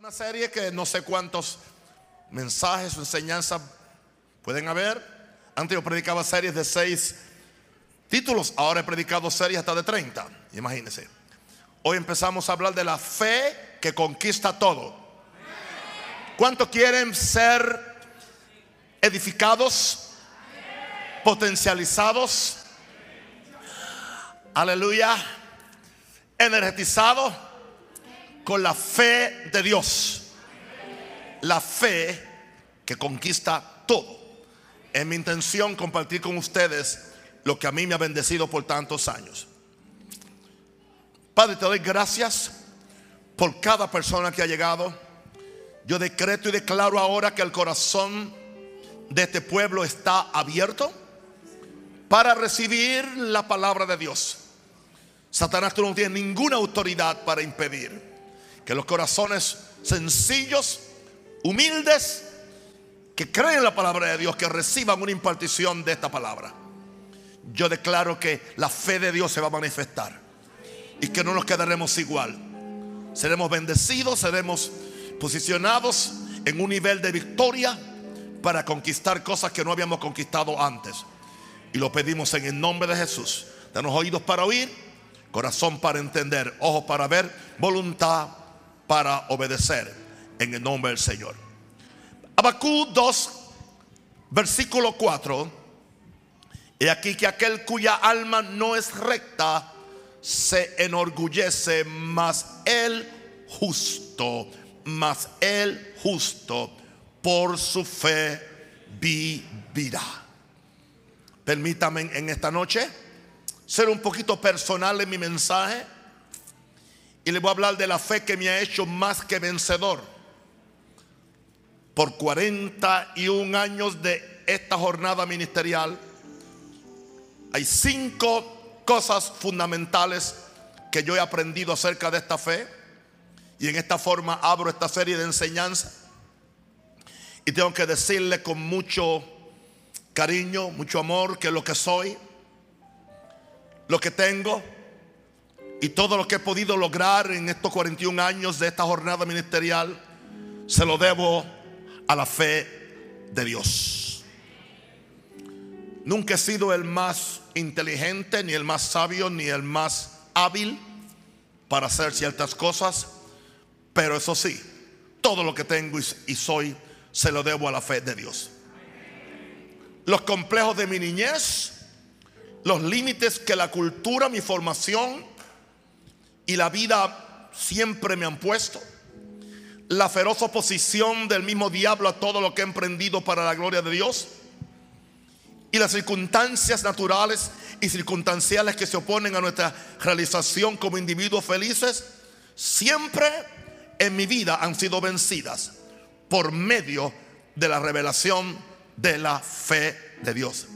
una serie que no sé cuántos mensajes o enseñanzas pueden haber. Antes yo predicaba series de seis títulos, ahora he predicado series hasta de 30. Imagínense. Hoy empezamos a hablar de la fe que conquista todo. ¿Cuántos quieren ser edificados, potencializados? Aleluya. Energetizados con la fe de Dios. La fe que conquista todo. Es mi intención compartir con ustedes lo que a mí me ha bendecido por tantos años. Padre, te doy gracias por cada persona que ha llegado. Yo decreto y declaro ahora que el corazón de este pueblo está abierto para recibir la palabra de Dios. Satanás, tú no tienes ninguna autoridad para impedir que los corazones sencillos, humildes, que creen en la palabra de Dios, que reciban una impartición de esta palabra. Yo declaro que la fe de Dios se va a manifestar y que no nos quedaremos igual. Seremos bendecidos, seremos posicionados en un nivel de victoria para conquistar cosas que no habíamos conquistado antes. Y lo pedimos en el nombre de Jesús. Danos oídos para oír, corazón para entender, ojos para ver, voluntad para obedecer en el nombre del Señor. Abacú 2, versículo 4. Y aquí que aquel cuya alma no es recta se enorgullece, mas el justo, mas el justo por su fe vivirá. Permítame en esta noche ser un poquito personal en mi mensaje y le voy a hablar de la fe que me ha hecho más que vencedor. Por 41 años de esta jornada ministerial, hay cinco cosas fundamentales que yo he aprendido acerca de esta fe. Y en esta forma abro esta serie de enseñanzas. Y tengo que decirle con mucho cariño, mucho amor, que lo que soy, lo que tengo, y todo lo que he podido lograr en estos 41 años de esta jornada ministerial, se lo debo a la fe de Dios. Nunca he sido el más inteligente, ni el más sabio, ni el más hábil para hacer ciertas cosas, pero eso sí, todo lo que tengo y soy, se lo debo a la fe de Dios. Los complejos de mi niñez, los límites que la cultura, mi formación, y la vida siempre me han puesto. La feroz oposición del mismo diablo a todo lo que he emprendido para la gloria de Dios. Y las circunstancias naturales y circunstanciales que se oponen a nuestra realización como individuos felices, siempre en mi vida han sido vencidas por medio de la revelación de la fe de Dios.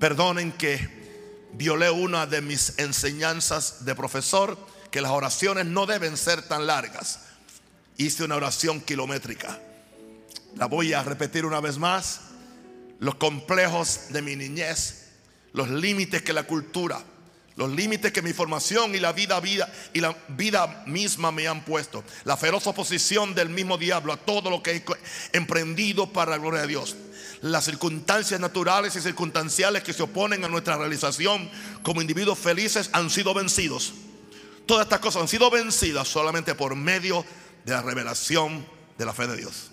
Perdonen que violé una de mis enseñanzas de profesor que las oraciones no deben ser tan largas. Hice una oración kilométrica. La voy a repetir una vez más. Los complejos de mi niñez, los límites que la cultura, los límites que mi formación y la vida, vida y la vida misma me han puesto, la feroz oposición del mismo diablo a todo lo que he emprendido para la gloria de Dios, las circunstancias naturales y circunstanciales que se oponen a nuestra realización como individuos felices han sido vencidos. Todas estas cosas han sido vencidas solamente por medio de la revelación de la fe de Dios.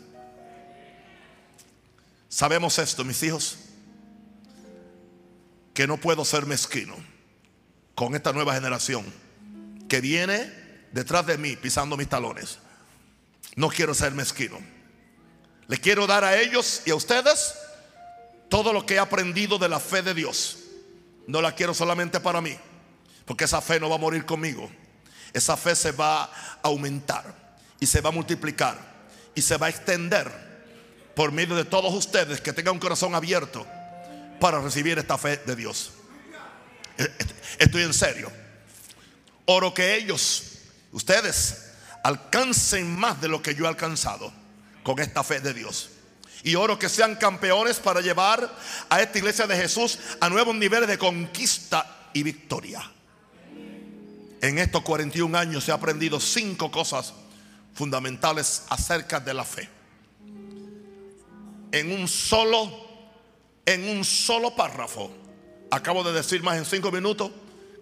Sabemos esto, mis hijos, que no puedo ser mezquino con esta nueva generación que viene detrás de mí pisando mis talones. No quiero ser mezquino. Le quiero dar a ellos y a ustedes todo lo que he aprendido de la fe de Dios. No la quiero solamente para mí, porque esa fe no va a morir conmigo esa fe se va a aumentar y se va a multiplicar y se va a extender por medio de todos ustedes que tengan un corazón abierto para recibir esta fe de Dios. E-, estoy en serio. Oro que ellos, ustedes, alcancen más de lo que yo he alcanzado con esta fe de Dios. Y oro que sean campeones para llevar a esta iglesia de Jesús a nuevos niveles de conquista y victoria. En estos 41 años he aprendido cinco cosas fundamentales acerca de la fe. En un solo, en un solo párrafo, acabo de decir más en cinco minutos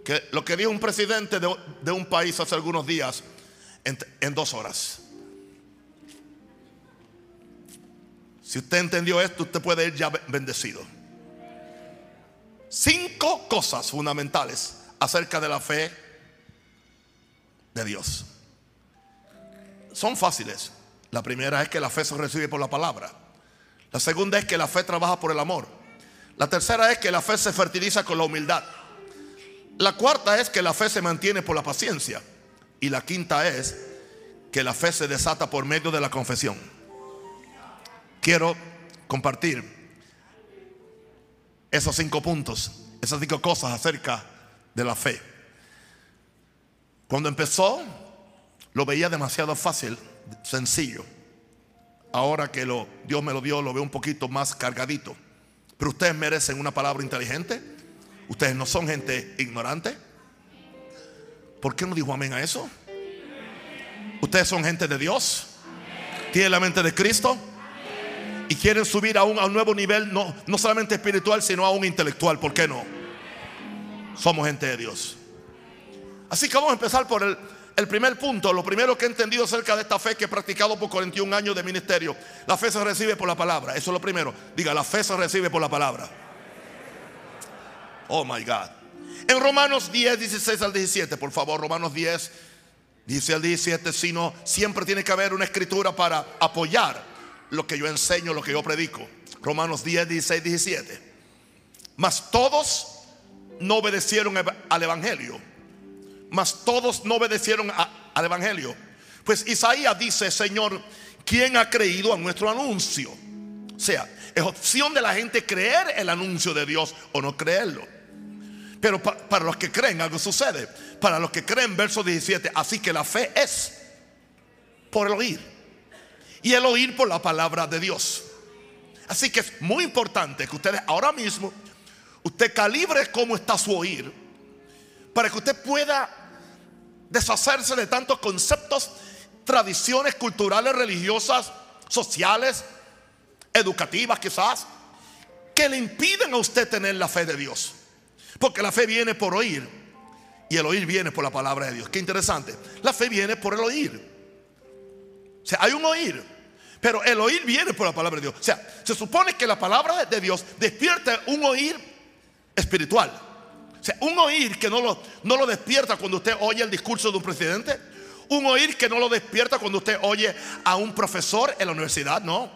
que lo que dijo un presidente de, un país hace algunos días en, en dos horas. Si usted entendió esto, usted puede ir ya bendecido. Cinco cosas fundamentales acerca de la fe de Dios. Son fáciles. La primera es que la fe se recibe por la palabra. La segunda es que la fe trabaja por el amor. La tercera es que la fe se fertiliza con la humildad. La cuarta es que la fe se mantiene por la paciencia. Y la quinta es que la fe se desata por medio de la confesión. Quiero compartir esos cinco puntos, esas cinco cosas acerca de la fe. Cuando empezó, lo veía demasiado fácil, sencillo. Ahora que Dios me lo dio, lo veo un poquito más cargadito. Pero ustedes merecen una palabra inteligente. Ustedes no son gente ignorante. ¿Por qué no dijo amén a eso? Ustedes son gente de Dios. Tienen la mente de Cristo. Y quieren subir a un nuevo nivel, no, no solamente espiritual, sino a un intelectual. ¿Por qué no? Somos gente de Dios. Así que vamos a empezar por el, primer punto, lo primero que he entendido acerca de esta fe que he practicado por 41 años de ministerio, la fe se recibe por la palabra. Eso es lo primero. Diga, la fe se recibe por la palabra. Oh my God. En Romanos 10, 16 al 17, por favor, Romanos 10, dice al 17, sino siempre tiene que haber una escritura para apoyar lo que yo enseño, lo que yo predico. Romanos 10, 16, 17. Mas todos no obedecieron al Evangelio mas todos no obedecieron al Evangelio. Pues Isaías dice, Señor, ¿quién ha creído a nuestro anuncio? O sea, es opción de la gente creer el anuncio de Dios o no creerlo. Pero para, los que creen algo sucede. Para los que creen, verso 17, así que la fe es por el oír. Y el oír por la palabra de Dios. Así que es muy importante que ustedes ahora mismo, usted calibre cómo está su oír, para que usted pueda deshacerse de tantos conceptos, tradiciones culturales, religiosas, sociales, educativas quizás, que le impiden a usted tener la fe de Dios. Porque la fe viene por oír y el oír viene por la palabra de Dios. Qué interesante. La fe viene por el oír. O sea, hay un oír, pero el oír viene por la palabra de Dios. O sea, se supone que la palabra de Dios despierta un oír espiritual. O sea, un oír que no lo, no lo despierta cuando usted oye el discurso de un presidente. Un oír que no lo despierta cuando usted oye a un profesor en la universidad, no.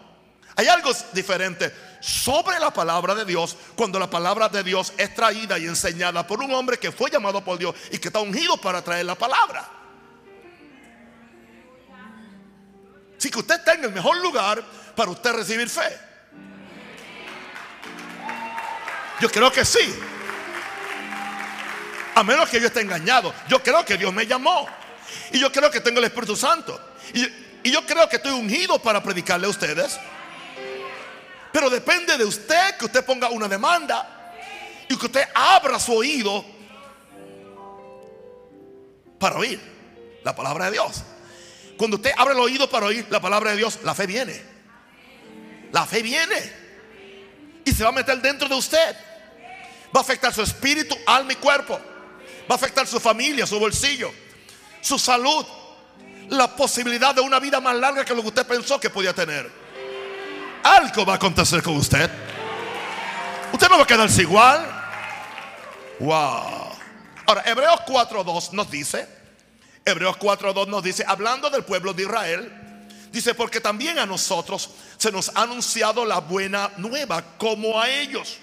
Hay algo diferente sobre la palabra de Dios cuando la palabra de Dios es traída y enseñada por un hombre que fue llamado por Dios y que está ungido para traer la palabra. Así que usted está en el mejor lugar para usted recibir fe. Yo creo que sí. A menos que yo esté engañado. Yo creo que Dios me llamó. Y yo creo que tengo el Espíritu Santo. Y, yo creo que estoy ungido para predicarle a ustedes. Pero depende de usted que usted ponga una demanda y que usted abra su oído para oír la palabra de Dios. Cuando usted abre el oído para oír la palabra de Dios, la fe viene. La fe viene. Y se va a meter dentro de usted. Va a afectar su espíritu, alma y cuerpo. Va a afectar su familia, su bolsillo, su salud, la posibilidad de una vida más larga que lo que usted pensó que podía tener. Algo va a acontecer con usted. Usted no va a quedarse igual. Wow. Ahora, Hebreos 4.2 nos dice, Hebreos 4.2 nos dice, hablando del pueblo de Israel, dice, porque también a nosotros se nos ha anunciado la buena nueva como a ellos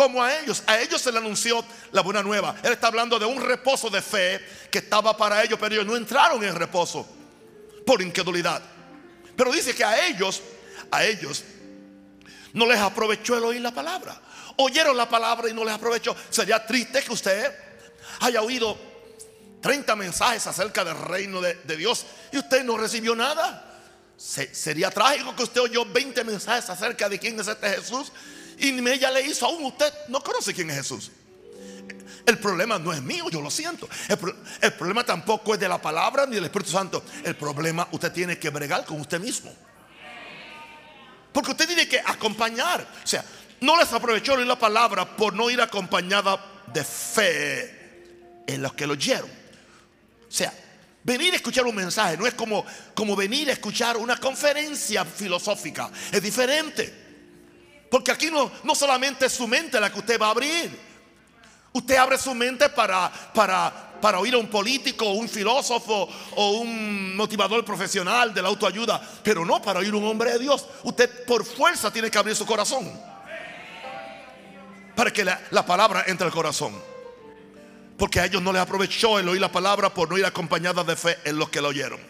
como a ellos. A ellos se le anunció la buena nueva. Él está hablando de un reposo de fe que estaba para ellos, pero ellos no entraron en reposo por incredulidad. Pero dice que a ellos, a ellos, no les aprovechó el oír la palabra. Oyeron la palabra y no les aprovechó. Sería triste que usted haya oído 30 mensajes acerca del reino de, Dios y usted no recibió nada. sería trágico que usted oyó 20 mensajes acerca de quién es este Jesús y ella le hizo aún. Usted no conoce quién es Jesús. El problema no es mío, yo lo siento. El, pro- el problema tampoco es de la palabra ni del Espíritu Santo. El problema usted tiene que bregar con usted mismo. Porque usted tiene que acompañar. O sea, no les aprovechó la palabra por no ir acompañada de fe en los que lo oyeron. O sea, venir a escuchar un mensaje no es como, como venir a escuchar una conferencia filosófica. Es diferente. Porque aquí no, no solamente es su mente la que usted va a abrir. Usted abre su mente para, para, para oír a un político, un filósofo o un motivador profesional de la autoayuda, pero no para oír a un hombre de Dios. Usted por fuerza tiene que abrir su corazón para que la, la palabra entre al corazón. Porque a ellos no les aprovechó el oír la palabra por no ir acompañada de fe en los que la oyeron.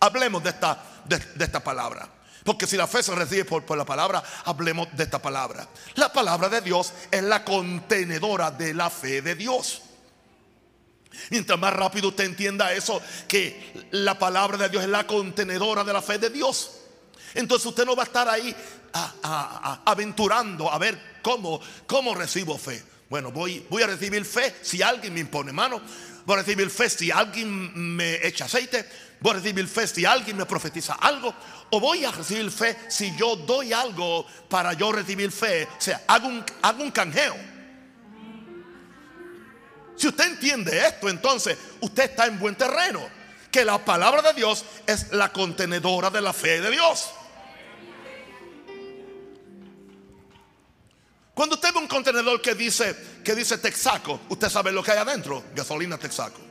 Hablemos de esta, de esta palabra. Porque si la fe se recibe por, la palabra, hablemos de esta palabra. La palabra de Dios es la contenedora de la fe de Dios. Mientras más rápido usted entienda eso, que la palabra de Dios es la contenedora de la fe de Dios. Entonces usted no va a estar ahí aventurando a ver cómo, cómo recibo fe. Bueno, voy, voy a recibir fe si alguien me impone mano. Voy a recibir fe si alguien me echa aceite. Voy a recibir fe si alguien me profetiza algo. O voy a recibir fe si yo doy algo para yo recibir fe. O sea, hago un, hago un canjeo. Si usted entiende esto, entonces usted está en buen terreno. Que la palabra de Dios es la contenedora de la fe de Dios. Cuando usted ve un contenedor que dice que dice Texaco, usted sabe lo que hay adentro, gasolina Texaco.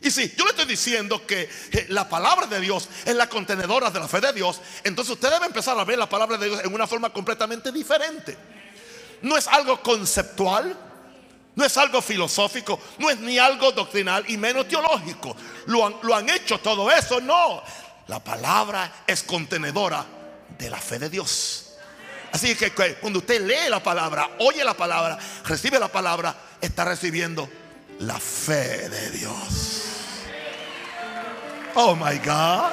Y si yo le estoy diciendo que eh, la palabra de Dios es la contenedora de la fe de Dios, entonces usted debe empezar a ver la palabra de Dios en una forma completamente diferente. No es algo conceptual, no es algo filosófico, no es ni algo doctrinal y menos teológico. Lo han, lo han hecho todo eso, no. La palabra es contenedora de la fe de Dios. Así que que cuando usted lee la palabra, oye la palabra, recibe la palabra, está recibiendo la fe de Dios. Oh my God.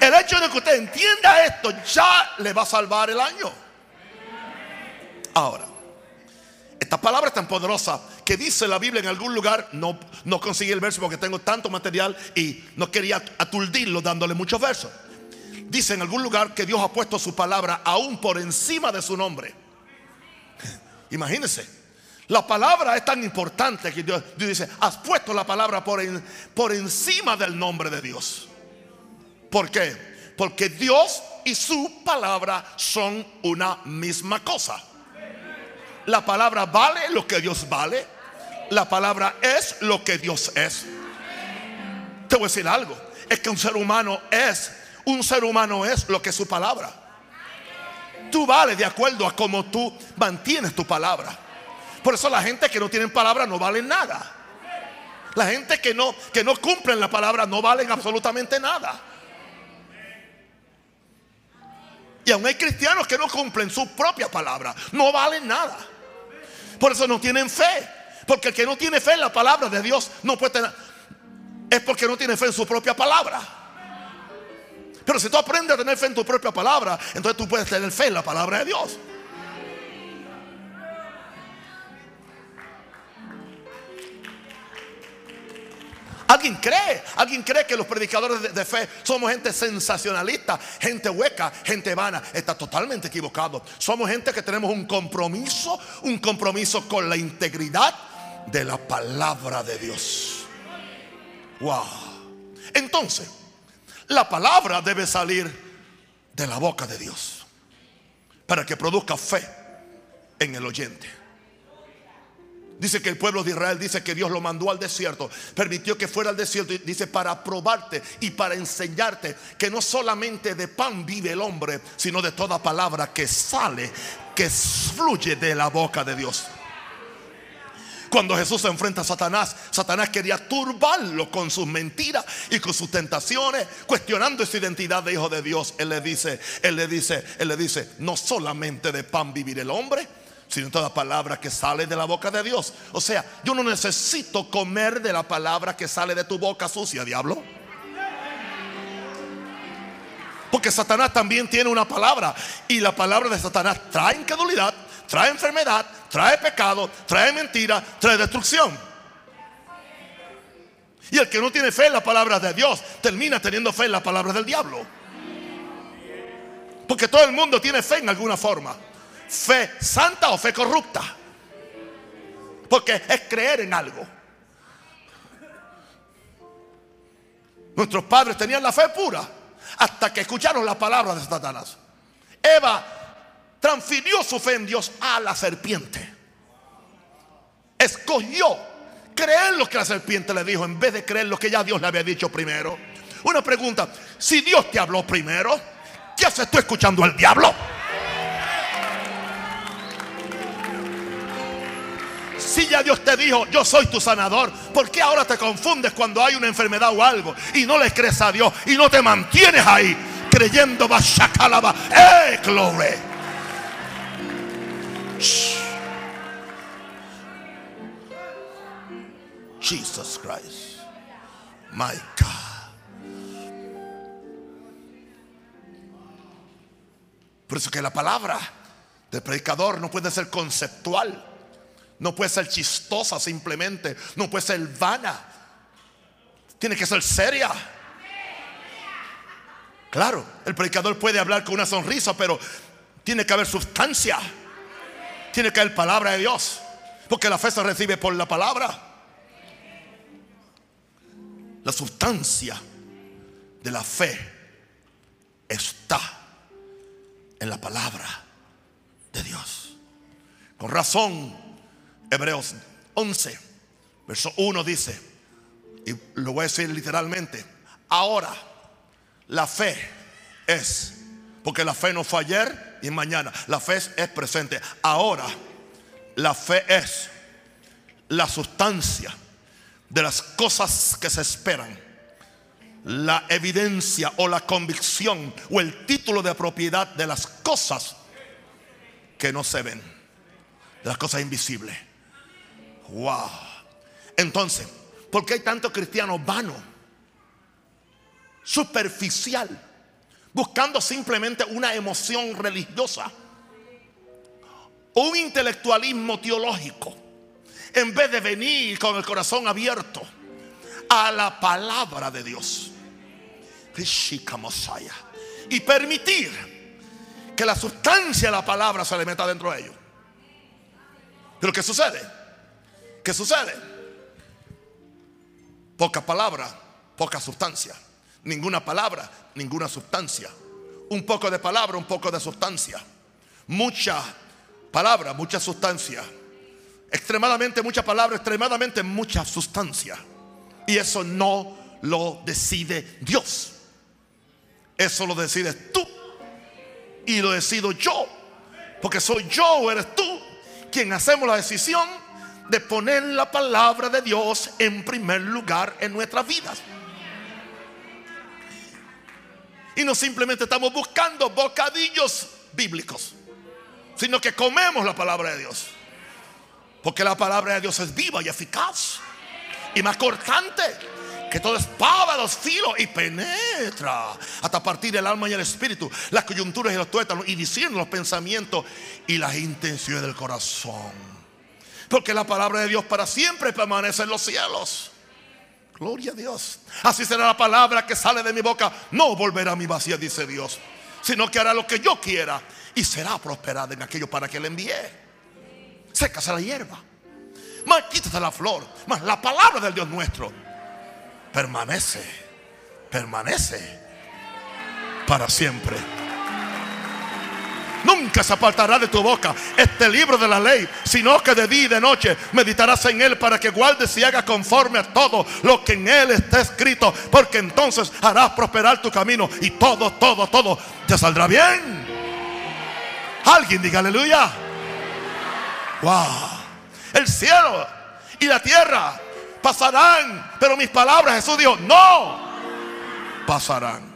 El hecho de que usted entienda esto ya le va a salvar el año. Ahora, esta palabra tan poderosa que dice la Biblia en algún lugar, no, no conseguí el verso porque tengo tanto material y no quería aturdirlo dándole muchos versos. Dice en algún lugar que Dios ha puesto su palabra aún por encima de su nombre. Imagínense. La palabra es tan importante que Dios, dice, has puesto la palabra por, por encima del nombre de Dios. ¿Por qué? Porque Dios y su palabra son una misma cosa. La palabra vale lo que Dios vale. La palabra es lo que Dios es. Te voy a decir algo. Es que un ser humano es, un ser humano es lo que es su palabra. Tú vales de acuerdo a cómo tú mantienes tu palabra. Por eso la gente que no tienen palabra no valen nada. La gente que no, que no cumplen la palabra no valen absolutamente nada. Y aún hay cristianos que no cumplen su propia palabra. No valen nada. Por eso no tienen fe. Porque el que no tiene fe en la palabra de Dios no puede tener. Es porque no tiene fe en su propia palabra. Pero si tú aprendes a tener fe en tu propia palabra, entonces tú puedes tener fe en la palabra de Dios. ¿Alguien cree? ¿Alguien cree que los predicadores de, fe somos gente sensacionalista, gente hueca, gente vana? Está totalmente equivocado. Somos gente que tenemos un compromiso, un compromiso con la integridad de la palabra de Dios. Wow. Entonces, la palabra debe salir de la boca de Dios para que produzca fe en el oyente. Dice que el pueblo de Israel dice que Dios lo mandó al desierto, permitió que fuera al desierto, dice para probarte y para enseñarte que no solamente de pan vive el hombre, sino de toda palabra que sale, que fluye de la boca de Dios. Cuando Jesús se enfrenta a Satanás, Satanás quería turbarlo con sus mentiras y con sus tentaciones, cuestionando su identidad de hijo de Dios. Él le dice, él le dice, él le dice, no solamente de pan vivir el hombre, sino toda palabra que sale de la boca de Dios. O sea, yo no necesito comer de la palabra que sale de tu boca sucia, diablo. Porque Satanás también tiene una palabra. Y la palabra de Satanás trae incredulidad, trae enfermedad, trae pecado, trae mentira, trae destrucción. Y el que no tiene fe en la palabra de Dios termina teniendo fe en la palabra del diablo. Porque todo el mundo tiene fe en alguna forma. Fe santa o fe corrupta. Porque es creer en algo. Nuestros padres tenían la fe pura hasta que escucharon la palabra de Satanás. Eva transfirió su fe en Dios a la serpiente. Escogió creer lo que la serpiente le dijo en vez de creer lo que ya Dios le había dicho primero. Una pregunta, si Dios te habló primero, ¿qué haces escuchando al diablo? Si ya Dios te dijo, yo soy tu sanador, ¿por qué ahora te confundes cuando hay una enfermedad o algo y no le crees a Dios y no te mantienes ahí creyendo Bashakalaba? ¡Eh, gloria! Jesus Christ, my God. Por eso que la palabra del predicador no puede ser conceptual, no puede ser chistosa simplemente, no puede ser vana, tiene que ser seria. Claro, el predicador puede hablar con una sonrisa, pero tiene que haber sustancia, tiene que haber palabra de Dios, porque la fe se recibe por la palabra. La sustancia de la fe está en la palabra de Dios. Con razón, Hebreos 11, verso 1 dice, y lo voy a decir literalmente, ahora la fe es, porque la fe no fue ayer y mañana, la fe es, es presente. Ahora la fe es la sustancia de las cosas que se esperan, la evidencia o la convicción o el título de propiedad de las cosas que no se ven, de las cosas invisibles. Wow. Entonces, ¿por qué hay tanto cristiano vano, superficial, buscando simplemente una emoción religiosa un intelectualismo teológico? en vez de venir con el corazón abierto a la palabra de Dios. Y permitir que la sustancia de la palabra se le meta dentro de ellos. Pero ¿qué sucede? ¿Qué sucede? Poca palabra, poca sustancia. Ninguna palabra, ninguna sustancia. Un poco de palabra, un poco de sustancia. Mucha palabra, mucha sustancia extremadamente mucha palabra, extremadamente mucha sustancia. Y eso no lo decide Dios. Eso lo decides tú. Y lo decido yo. Porque soy yo o eres tú quien hacemos la decisión de poner la palabra de Dios en primer lugar en nuestras vidas. Y no simplemente estamos buscando bocadillos bíblicos, sino que comemos la palabra de Dios. Porque la palabra de Dios es viva y eficaz. Y más cortante que todo espada, los filos y penetra hasta partir el alma y el espíritu, las coyunturas y los tuétanos y diciendo los pensamientos y las intenciones del corazón. Porque la palabra de Dios para siempre permanece en los cielos. Gloria a Dios. Así será la palabra que sale de mi boca. No volverá a mi vacía, dice Dios. Sino que hará lo que yo quiera y será prosperada en aquello para que le envíe sécase la hierba, más quítase la flor, más la palabra del Dios nuestro permanece, permanece para siempre. Nunca se apartará de tu boca este libro de la ley, sino que de día y de noche meditarás en él para que guardes y hagas conforme a todo lo que en él está escrito, porque entonces harás prosperar tu camino y todo, todo, todo te saldrá bien. Alguien diga aleluya. Wow. El cielo y la tierra pasarán, pero mis palabras, Jesús dijo, no pasarán.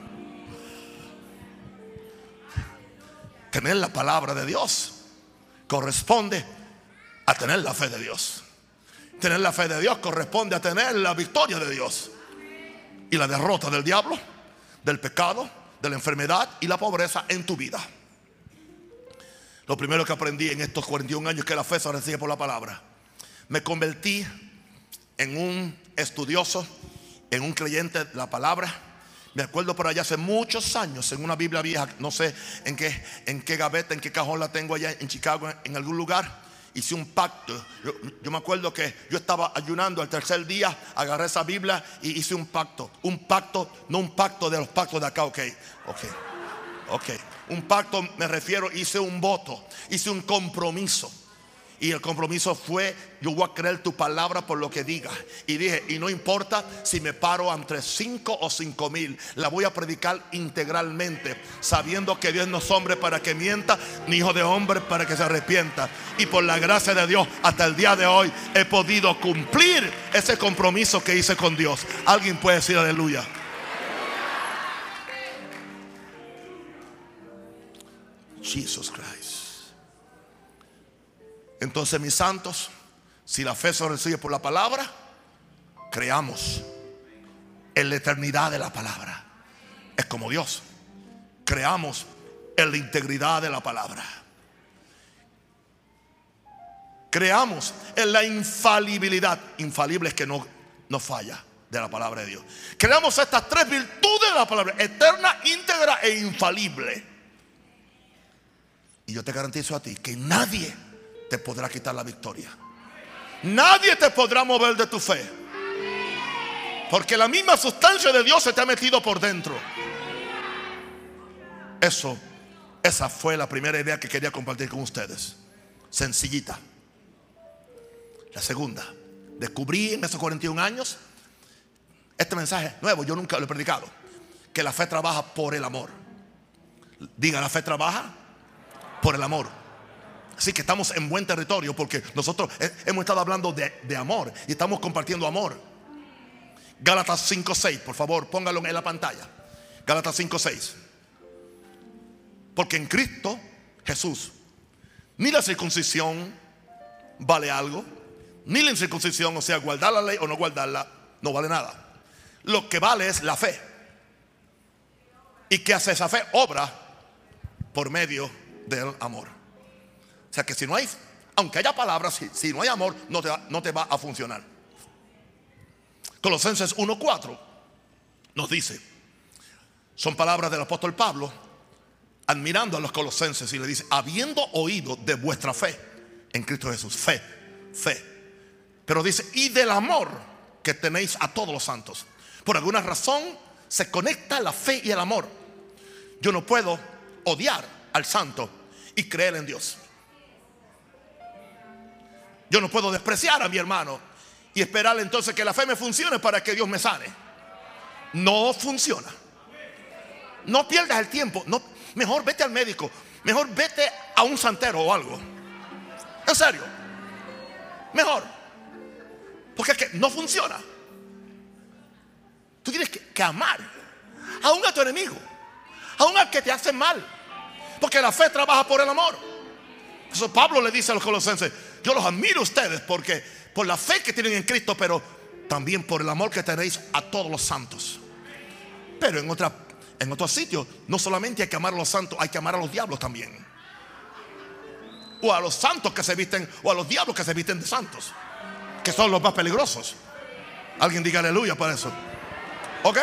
Tener la palabra de Dios corresponde a tener la fe de Dios. Tener la fe de Dios corresponde a tener la victoria de Dios y la derrota del diablo, del pecado, de la enfermedad y la pobreza en tu vida. Lo primero que aprendí en estos 41 años que la fe se recibe por la palabra. Me convertí en un estudioso, en un creyente de la palabra. Me acuerdo por allá hace muchos años en una Biblia vieja, no sé en qué, en qué gaveta, en qué cajón la tengo allá en Chicago, en algún lugar. Hice un pacto. Yo, me acuerdo que yo estaba ayunando el tercer día, agarré esa Biblia y hice un pacto. Un pacto, no un pacto de los pactos de acá, ok, ok, ok. Un pacto me refiero, hice un voto, hice un compromiso. Y el compromiso fue, yo voy a creer tu palabra por lo que diga. Y dije, y no importa si me paro entre cinco o cinco mil, la voy a predicar integralmente, sabiendo que Dios no es hombre para que mienta, ni hijo de hombre para que se arrepienta. Y por la gracia de Dios, hasta el día de hoy, he podido cumplir ese compromiso que hice con Dios. Alguien puede decir aleluya. Jesus Christ. Entonces, mis santos, si la fe se recibe por la palabra, creamos en la eternidad de la palabra. Es como Dios. Creamos en la integridad de la palabra. Creamos en la infalibilidad. Infalible es que no, no falla de la palabra de Dios. Creamos estas tres virtudes de la palabra. Eterna, íntegra e infalible. Y yo te garantizo a ti que nadie te podrá quitar la victoria. Nadie te podrá mover de tu fe. Porque la misma sustancia de Dios se te ha metido por dentro. Eso, esa fue la primera idea que quería compartir con ustedes. Sencillita. La segunda, descubrí en esos 41 años este mensaje nuevo, yo nunca lo he predicado, que la fe trabaja por el amor. Diga, la fe trabaja por el amor. Así que estamos en buen territorio porque nosotros hemos estado hablando de, amor y estamos compartiendo amor. Gálatas 5.6, por favor, póngalo en la pantalla. Gálatas 5.6. Porque en Cristo Jesús, ni la circuncisión vale algo, ni la incircuncisión, o sea, guardar la ley o no guardarla, no vale nada. Lo que vale es la fe. ¿Y qué hace esa fe? Obra por medio del amor. O sea que si no hay, aunque haya palabras, si, no hay amor, no te, no te va a funcionar. Colosenses 1.4 nos dice, son palabras del apóstol Pablo, admirando a los colosenses y le dice, habiendo oído de vuestra fe en Cristo Jesús, fe, fe. Pero dice, y del amor que tenéis a todos los santos. Por alguna razón se conecta la fe y el amor. Yo no puedo odiar al santo y creer en Dios. Yo no puedo despreciar a mi hermano y esperar entonces que la fe me funcione para que Dios me sane. No funciona. No pierdas el tiempo. No, mejor vete al médico. Mejor vete a un santero o algo. En serio. Mejor. Porque es que no funciona. Tú tienes que, que amar. Aún a tu enemigo. Aún al que te hace mal. Porque la fe trabaja por el amor. Eso Pablo le dice a los colosenses, yo los admiro a ustedes porque por la fe que tienen en Cristo, pero también por el amor que tenéis a todos los santos. Pero en otra en otro sitio, no solamente hay que amar a los santos, hay que amar a los diablos también. O a los santos que se visten, o a los diablos que se visten de santos, que son los más peligrosos. Alguien diga aleluya para eso. ¿Ok?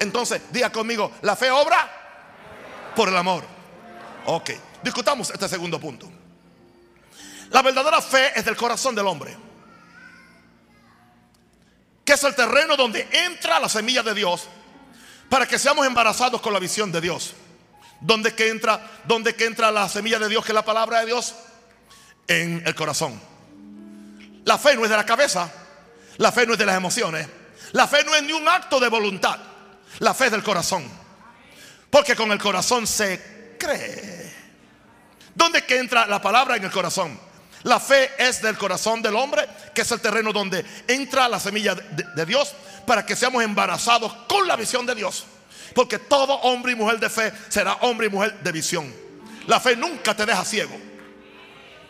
Entonces, diga conmigo, la fe obra por el amor. Ok, discutamos este segundo punto. La verdadera fe es del corazón del hombre. Que es el terreno donde entra la semilla de Dios para que seamos embarazados con la visión de Dios. Donde que entra, que entra la semilla de Dios, que es la palabra de Dios, en el corazón. La fe no es de la cabeza, la fe no es de las emociones, la fe no es ni un acto de voluntad, la fe es del corazón. Porque con el corazón se cree. ¿Dónde que entra la palabra en el corazón? La fe es del corazón del hombre, que es el terreno donde entra la semilla de, Dios para que seamos embarazados con la visión de Dios. Porque todo hombre y mujer de fe será hombre y mujer de visión. La fe nunca te deja ciego.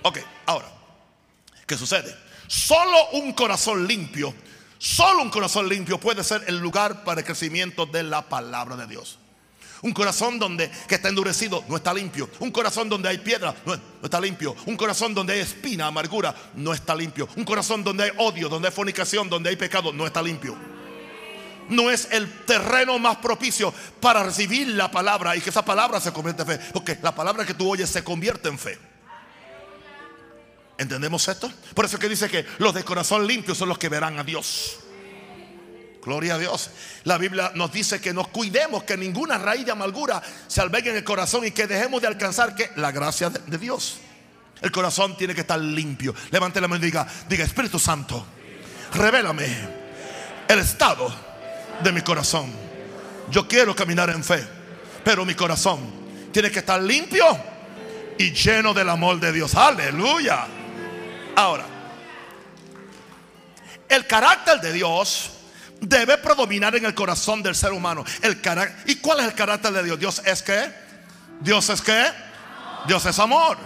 Ok, ahora, ¿qué sucede? Solo un corazón limpio, solo un corazón limpio puede ser el lugar para el crecimiento de la palabra de Dios. Un corazón donde que está endurecido no está limpio. Un corazón donde hay piedra no, no, está limpio. Un corazón donde hay espina, amargura no está limpio. Un corazón donde hay odio, donde hay fornicación, donde hay pecado no está limpio. No es el terreno más propicio para recibir la palabra y que esa palabra se convierta en fe. Porque la palabra que tú oyes se convierte en fe. ¿Entendemos esto? Por eso que dice que los de corazón limpio son los que verán a Dios. Gloria a Dios. La Biblia nos dice que nos cuidemos, que ninguna raíz de amargura se albergue en el corazón y que dejemos de alcanzar que la gracia de, de Dios. El corazón tiene que estar limpio. Levante la mano y diga, diga Espíritu Santo, revélame el estado de mi corazón. Yo quiero caminar en fe, pero mi corazón tiene que estar limpio y lleno del amor de Dios. Aleluya. Ahora, el carácter de Dios debe predominar en el corazón del ser humano. El ¿Y cuál es el carácter de Dios? Dios es que, Dios es que, Dios es amor.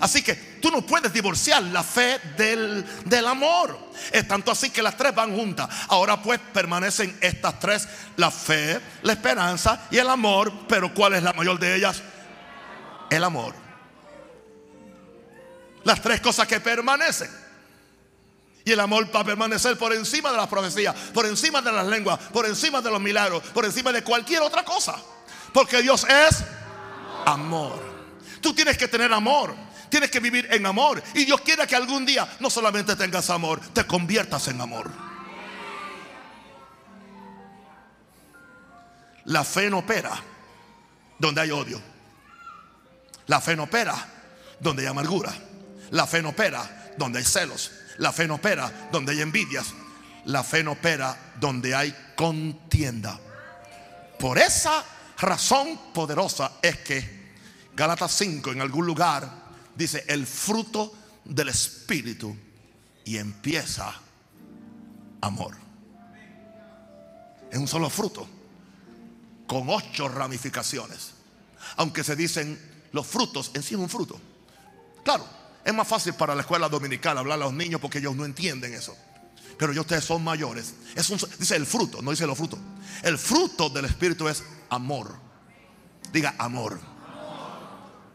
Así que tú no puedes divorciar la fe del, del, amor. Es tanto así que las tres van juntas. Ahora pues permanecen estas tres, la fe, la esperanza y el amor. Pero ¿cuál es la mayor de ellas? El amor. Las tres cosas que permanecen. Y el amor va a permanecer por encima de las profecías, por encima de las lenguas, por encima de los milagros, por encima de cualquier otra cosa. Porque Dios es amor. Tú tienes que tener amor. Tienes que vivir en amor. Y Dios quiere que algún día no solamente tengas amor, te conviertas en amor. La fe no opera donde hay odio. La fe no opera donde hay amargura. La fe no opera donde hay celos. La fe no opera donde hay envidias. La fe no opera donde hay contienda. Por esa razón poderosa es que Gálatas 5 en algún lugar dice el fruto del Espíritu y empieza amor. Es un solo fruto con ocho ramificaciones. Aunque se dicen los frutos, en sí es un fruto. Claro, es más fácil para la escuela dominical hablar a los niños porque ellos no entienden eso. Pero ya ustedes son mayores. Es dice el fruto, no dice los frutos. El fruto del Espíritu es amor. Diga amor.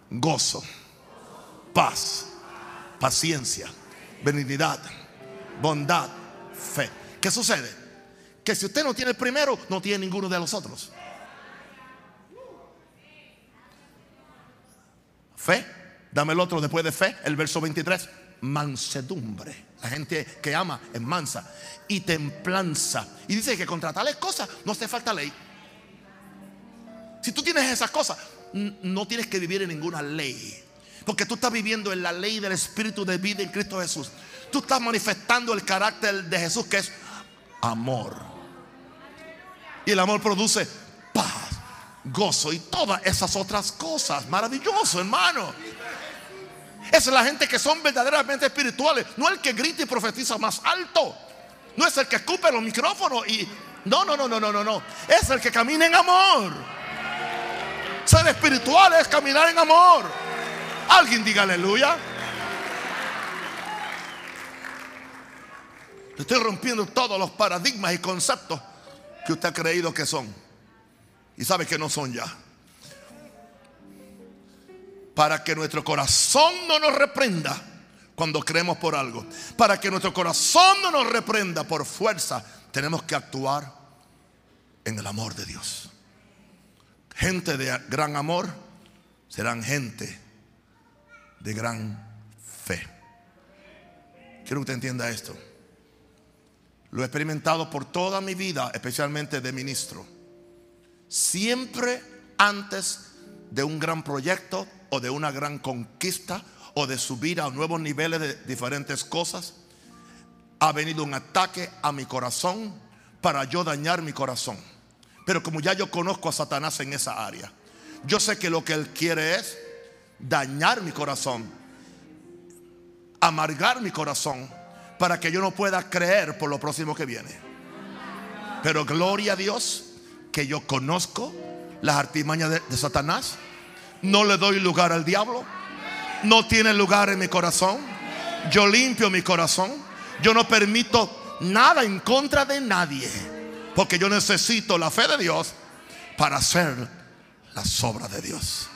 Gozo. Paz. Paciencia. Benignidad. Bondad. Fe. ¿Qué sucede? Que si usted no tiene el primero, no tiene ninguno de los otros. Fe Dame el otro después de fe, el verso 23. Mansedumbre. La gente que ama es mansa. Y templanza. Y dice que contra tales cosas no hace falta ley. Si tú tienes esas cosas, no tienes que vivir en ninguna ley. Porque tú estás viviendo en la ley del Espíritu de vida en Cristo Jesús. Tú estás manifestando el carácter de Jesús que es amor. Y el amor produce paz, gozo y todas esas otras cosas. Maravilloso, hermano. Es la gente que son verdaderamente espirituales. No el que grita y profetiza más alto. No es el que escupe los micrófonos y... No, no, no, no, no, no, no. Es el que camina en amor. Ser espiritual es caminar en amor. Alguien diga aleluya. estoy rompiendo todos los paradigmas y conceptos que usted ha creído que son. Y sabe que no son ya para que nuestro corazón no nos reprenda cuando creemos por algo. Para que nuestro corazón no nos reprenda por fuerza, tenemos que actuar en el amor de Dios. Gente de gran amor serán gente de gran fe. Quiero que usted entienda esto. Lo he experimentado por toda mi vida, especialmente de ministro. Siempre antes de un gran proyecto o de una gran conquista o de subir a nuevos niveles de diferentes cosas, ha venido un ataque a mi corazón para yo dañar mi corazón. Pero como ya yo conozco a Satanás en esa área, yo sé que lo que él quiere es dañar mi corazón, amargar mi corazón, para que yo no pueda creer por lo próximo que viene. Pero gloria a Dios que yo conozco las artimañas de, de Satanás no le doy lugar al diablo. No tiene lugar en mi corazón. Yo limpio mi corazón. Yo no permito nada en contra de nadie. Porque yo necesito la fe de Dios para hacer las obras de Dios.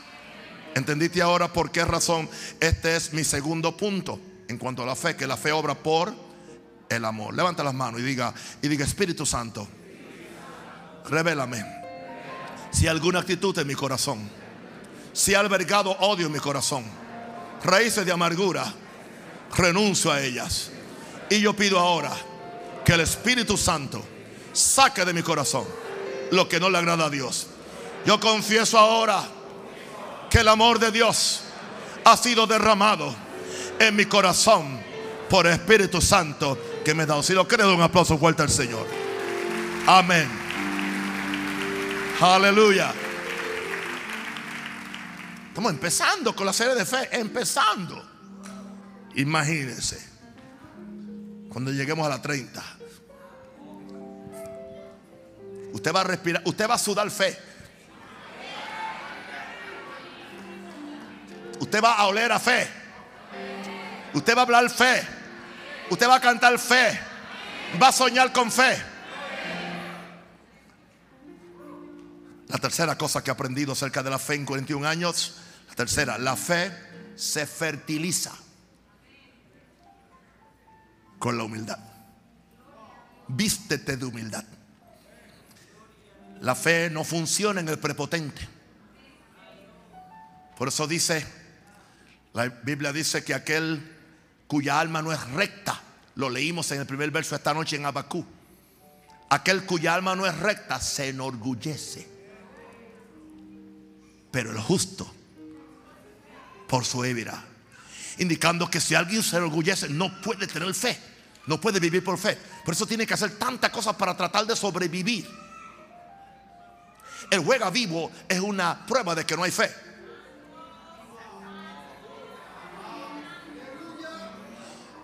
¿Entendiste ahora por qué razón? Este es mi segundo punto en cuanto a la fe, que la fe obra por el amor. Levanta las manos y diga, y diga, Espíritu Santo, revélame si hay alguna actitud en mi corazón, si ha albergado odio en mi corazón, raíces de amargura, renuncio a ellas. Y yo pido ahora que el Espíritu Santo saque de mi corazón lo que no le agrada a Dios. Yo confieso ahora que el amor de Dios ha sido derramado en mi corazón por el Espíritu Santo que me ha dado. Si lo creo, un aplauso fuerte al Señor. Amén. Aleluya. Estamos empezando con la serie de fe, empezando. Imagínense, cuando lleguemos a la 30, usted va a respirar, usted va a sudar fe. Usted va a oler a fe. Usted va a hablar fe. Usted va a cantar fe. Va a soñar con fe. La tercera cosa que he aprendido acerca de la fe en 41 años. Tercera, la fe se fertiliza con la humildad. Vístete de humildad. La fe no funciona en el prepotente. Por eso dice, la Biblia dice que aquel cuya alma no es recta, lo leímos en el primer verso esta noche en Abacú. Aquel cuya alma no es recta se enorgullece. Pero el justo por su. Indicando que si alguien se enorgullece no puede tener fe. No puede vivir por fe. Por eso tiene que hacer tantas cosas para tratar de sobrevivir. El juega vivo es una prueba de que no hay fe.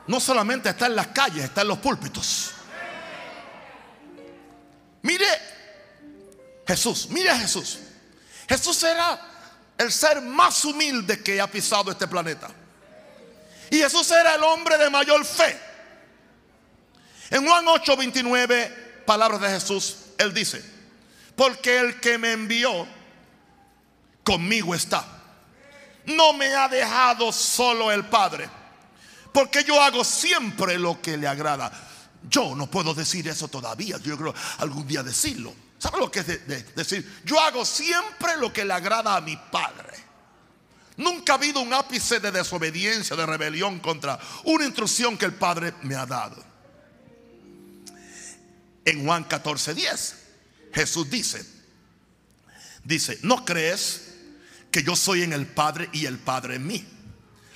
no solamente está en las calles, está en los púlpitos. Mire Jesús, mire Jesús. Jesús era el ser más humilde que ha pisado este planeta. Y Jesús era el hombre de mayor fe. En Juan 8, 29, palabras de Jesús, él dice, porque el que me envió conmigo está. No me ha dejado solo el Padre porque yo hago siempre lo que le agrada. Yo no puedo decir eso todavía. Yo creo algún día decirlo. ¿Sabe lo que es decir? Yo hago siempre lo que le agrada a mi Padre. Nunca ha habido un ápice de desobediencia, de rebelión contra una instrucción que el Padre me ha dado. En Juan 14, 10, Jesús dice, dice, ¿no crees que yo soy en el Padre y el Padre en mí?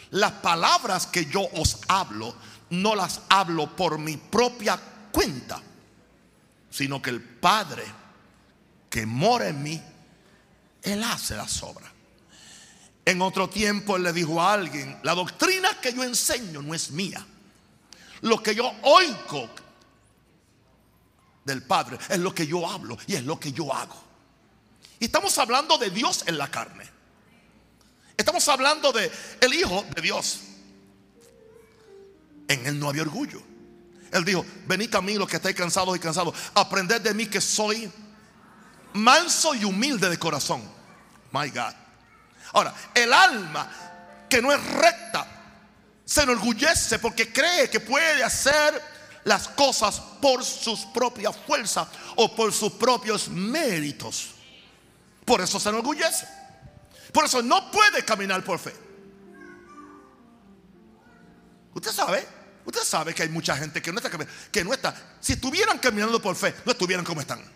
Las palabras que yo os hablo, no las hablo por mi propia cuenta, sino que el Padre que mora en mí, Él hace las obras. En otro tiempo Él le dijo a alguien, la doctrina que yo enseño no es mía. Lo que yo oigo del Padre es lo que yo hablo y es lo que yo hago. Y estamos hablando de Dios en la carne. Estamos hablando de el Hijo de Dios. En él no había orgullo. Él dijo, venid a mí los que estáis cansados y cansados. Aprended de mí que soy manso y humilde de corazón. My God. Ahora, el alma que no es recta se enorgullece porque cree que puede hacer las cosas por sus propias fuerzas o por sus propios méritos. Por eso se enorgullece. Por eso no puede caminar por fe. Usted sabe, usted sabe que hay mucha gente que no está que no está. Si estuvieran caminando por fe, no estuvieran como están.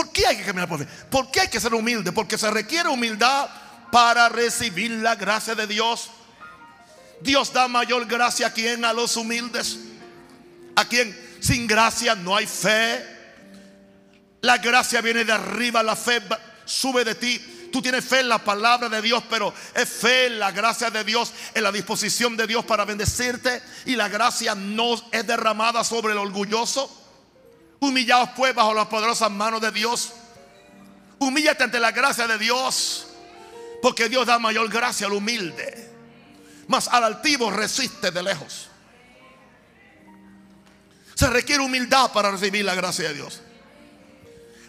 ¿Por qué hay que caminar por fe? ¿Por qué hay que ser humilde? Porque se requiere humildad para recibir la gracia de Dios. Dios da mayor gracia a quien a los humildes. A quien sin gracia no hay fe. La gracia viene de arriba, la fe sube de ti. Tú tienes fe en la palabra de Dios, pero es fe en la gracia de Dios, en la disposición de Dios para bendecirte. Y la gracia no es derramada sobre el orgulloso. Humillaos pues bajo las poderosas manos de Dios. Humíllate ante la gracia de Dios, porque Dios da mayor gracia al humilde. Mas al altivo resiste de lejos. Se requiere humildad para recibir la gracia de Dios.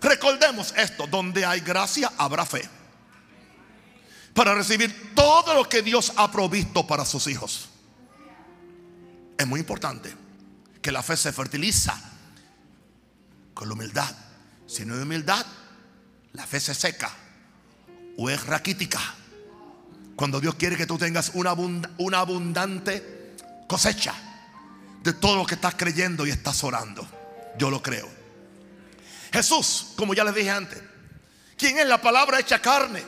Recordemos esto, donde hay gracia habrá fe. Para recibir todo lo que Dios ha provisto para sus hijos. Es muy importante que la fe se fertiliza con la humildad. Si no hay humildad, la fe se seca o es raquítica. Cuando Dios quiere que tú tengas una, una abundante cosecha de todo lo que estás creyendo y estás orando. Yo lo creo. Jesús, como ya les dije antes, quien es la palabra hecha carne,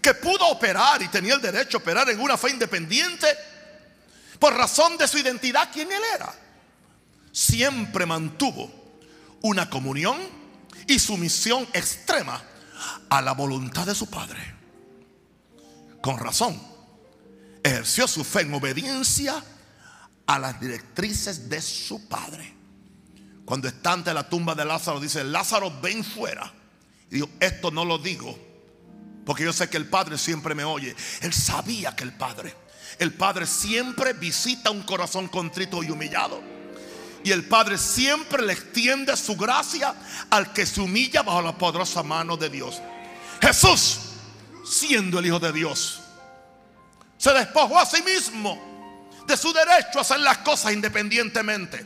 que pudo operar y tenía el derecho a operar en una fe independiente por razón de su identidad, quien él era, siempre mantuvo una comunión y sumisión extrema a la voluntad de su Padre. Con razón, ejerció su fe en obediencia a las directrices de su Padre. Cuando está ante la tumba de Lázaro, dice, Lázaro, ven fuera. Y digo, esto no lo digo, porque yo sé que el Padre siempre me oye. Él sabía que el Padre, el Padre siempre visita un corazón contrito y humillado. Y el Padre siempre le extiende su gracia al que se humilla bajo la poderosa mano de Dios. Jesús, siendo el Hijo de Dios, se despojó a sí mismo de su derecho a hacer las cosas independientemente.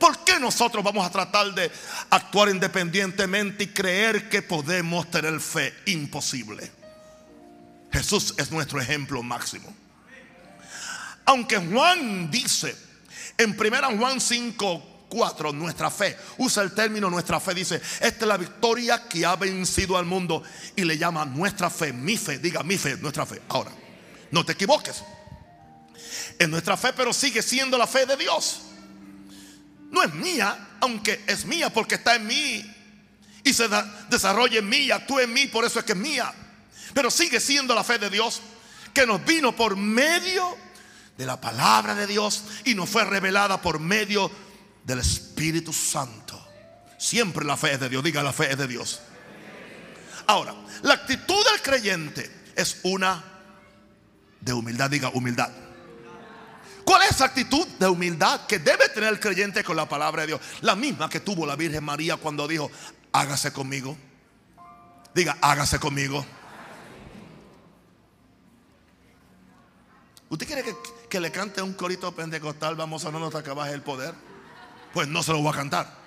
¿Por qué nosotros vamos a tratar de actuar independientemente y creer que podemos tener fe? Imposible. Jesús es nuestro ejemplo máximo. Aunque Juan dice en 1 Juan 5, 4, nuestra fe, usa el término nuestra fe, dice, esta es la victoria que ha vencido al mundo y le llama nuestra fe, mi fe, diga mi fe, nuestra fe. Ahora, no te equivoques, es nuestra fe, pero sigue siendo la fe de Dios. No es mía, aunque es mía porque está en mí y se desarrolla en mí actúa en mí, por eso es que es mía. Pero sigue siendo la fe de Dios que nos vino por medio de la palabra de Dios y nos fue revelada por medio del Espíritu Santo. Siempre la fe es de Dios, diga la fe es de Dios. Ahora, la actitud del creyente es una de humildad, diga humildad. ¿Cuál es esa actitud de humildad que debe tener el creyente con la palabra de Dios? La misma que tuvo la Virgen María cuando dijo, hágase conmigo. Diga, hágase conmigo. ¿Usted quiere que, le cante un corito pentecostal? Vamos a no nos acabar el poder pues no se lo voy a cantar.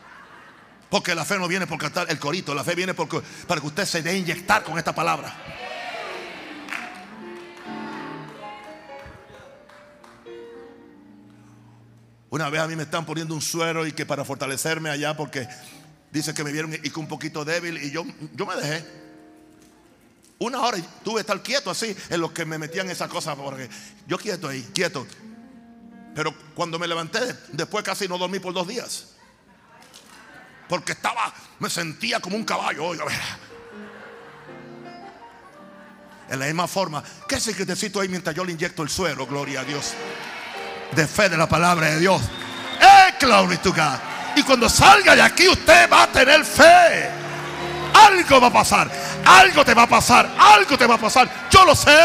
Porque la fe no viene por cantar el corito, la fe viene porque, para que usted se dé inyectar con esta palabra. Una vez a mí me están poniendo un suero y que para fortalecerme allá porque dice que me vieron y que un poquito débil y yo, yo me dejé. Una hora tuve que estar quieto así en los que me metían esa cosa porque yo quieto ahí, quieto. Pero cuando me levanté, después casi no dormí por dos días. Porque estaba, me sentía como un caballo. En la misma forma, ¿qué necesito ahí mientras yo le inyecto el suero? Gloria a Dios. De fe de la palabra de Dios. ¡Eh, glory to God! Y cuando salga de aquí, usted va a tener fe. Algo va a pasar. Algo te va a pasar. Algo te va a pasar. Yo lo sé.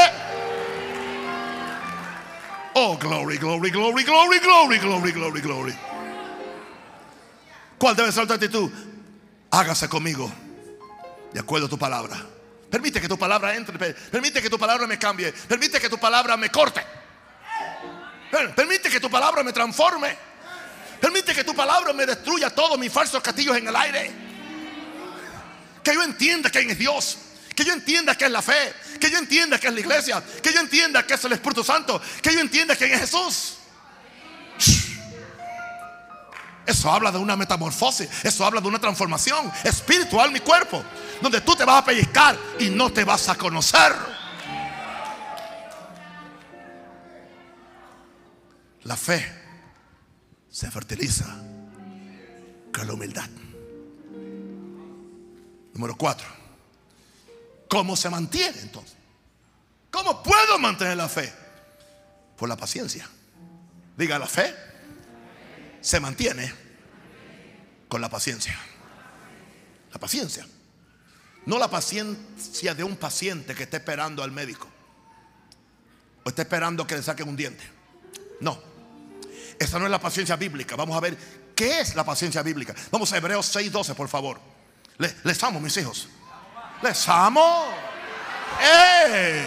Oh, glory, glory, glory, glory, glory, glory, glory, glory. ¿Cuál debe ser tu actitud? Hágase conmigo de acuerdo a tu palabra. Permite que tu palabra entre, permite que tu palabra me cambie, permite que tu palabra me corte. Permite que tu palabra me transforme. Permite que tu palabra me destruya todos mis falsos castillos en el aire. Que yo entienda quién es Dios que yo entienda que es la fe, que yo entienda que es la iglesia, que yo entienda que es el Espíritu Santo, que yo entienda quién es Jesús. Eso habla de una metamorfosis, eso habla de una transformación espiritual mi cuerpo, donde tú te vas a pellizcar y no te vas a conocer. La fe se fertiliza con la humildad. Número cuatro. ¿Cómo se mantiene entonces? ¿Cómo puedo mantener la fe? Por la paciencia. Diga, la fe se mantiene con la paciencia. La paciencia. No la paciencia de un paciente que está esperando al médico. O está esperando que le saquen un diente. No. Esa no es la paciencia bíblica. Vamos a ver qué es la paciencia bíblica. Vamos a Hebreos 6:12, por favor. Le- les amo, mis hijos. Les amo. ¡Ey!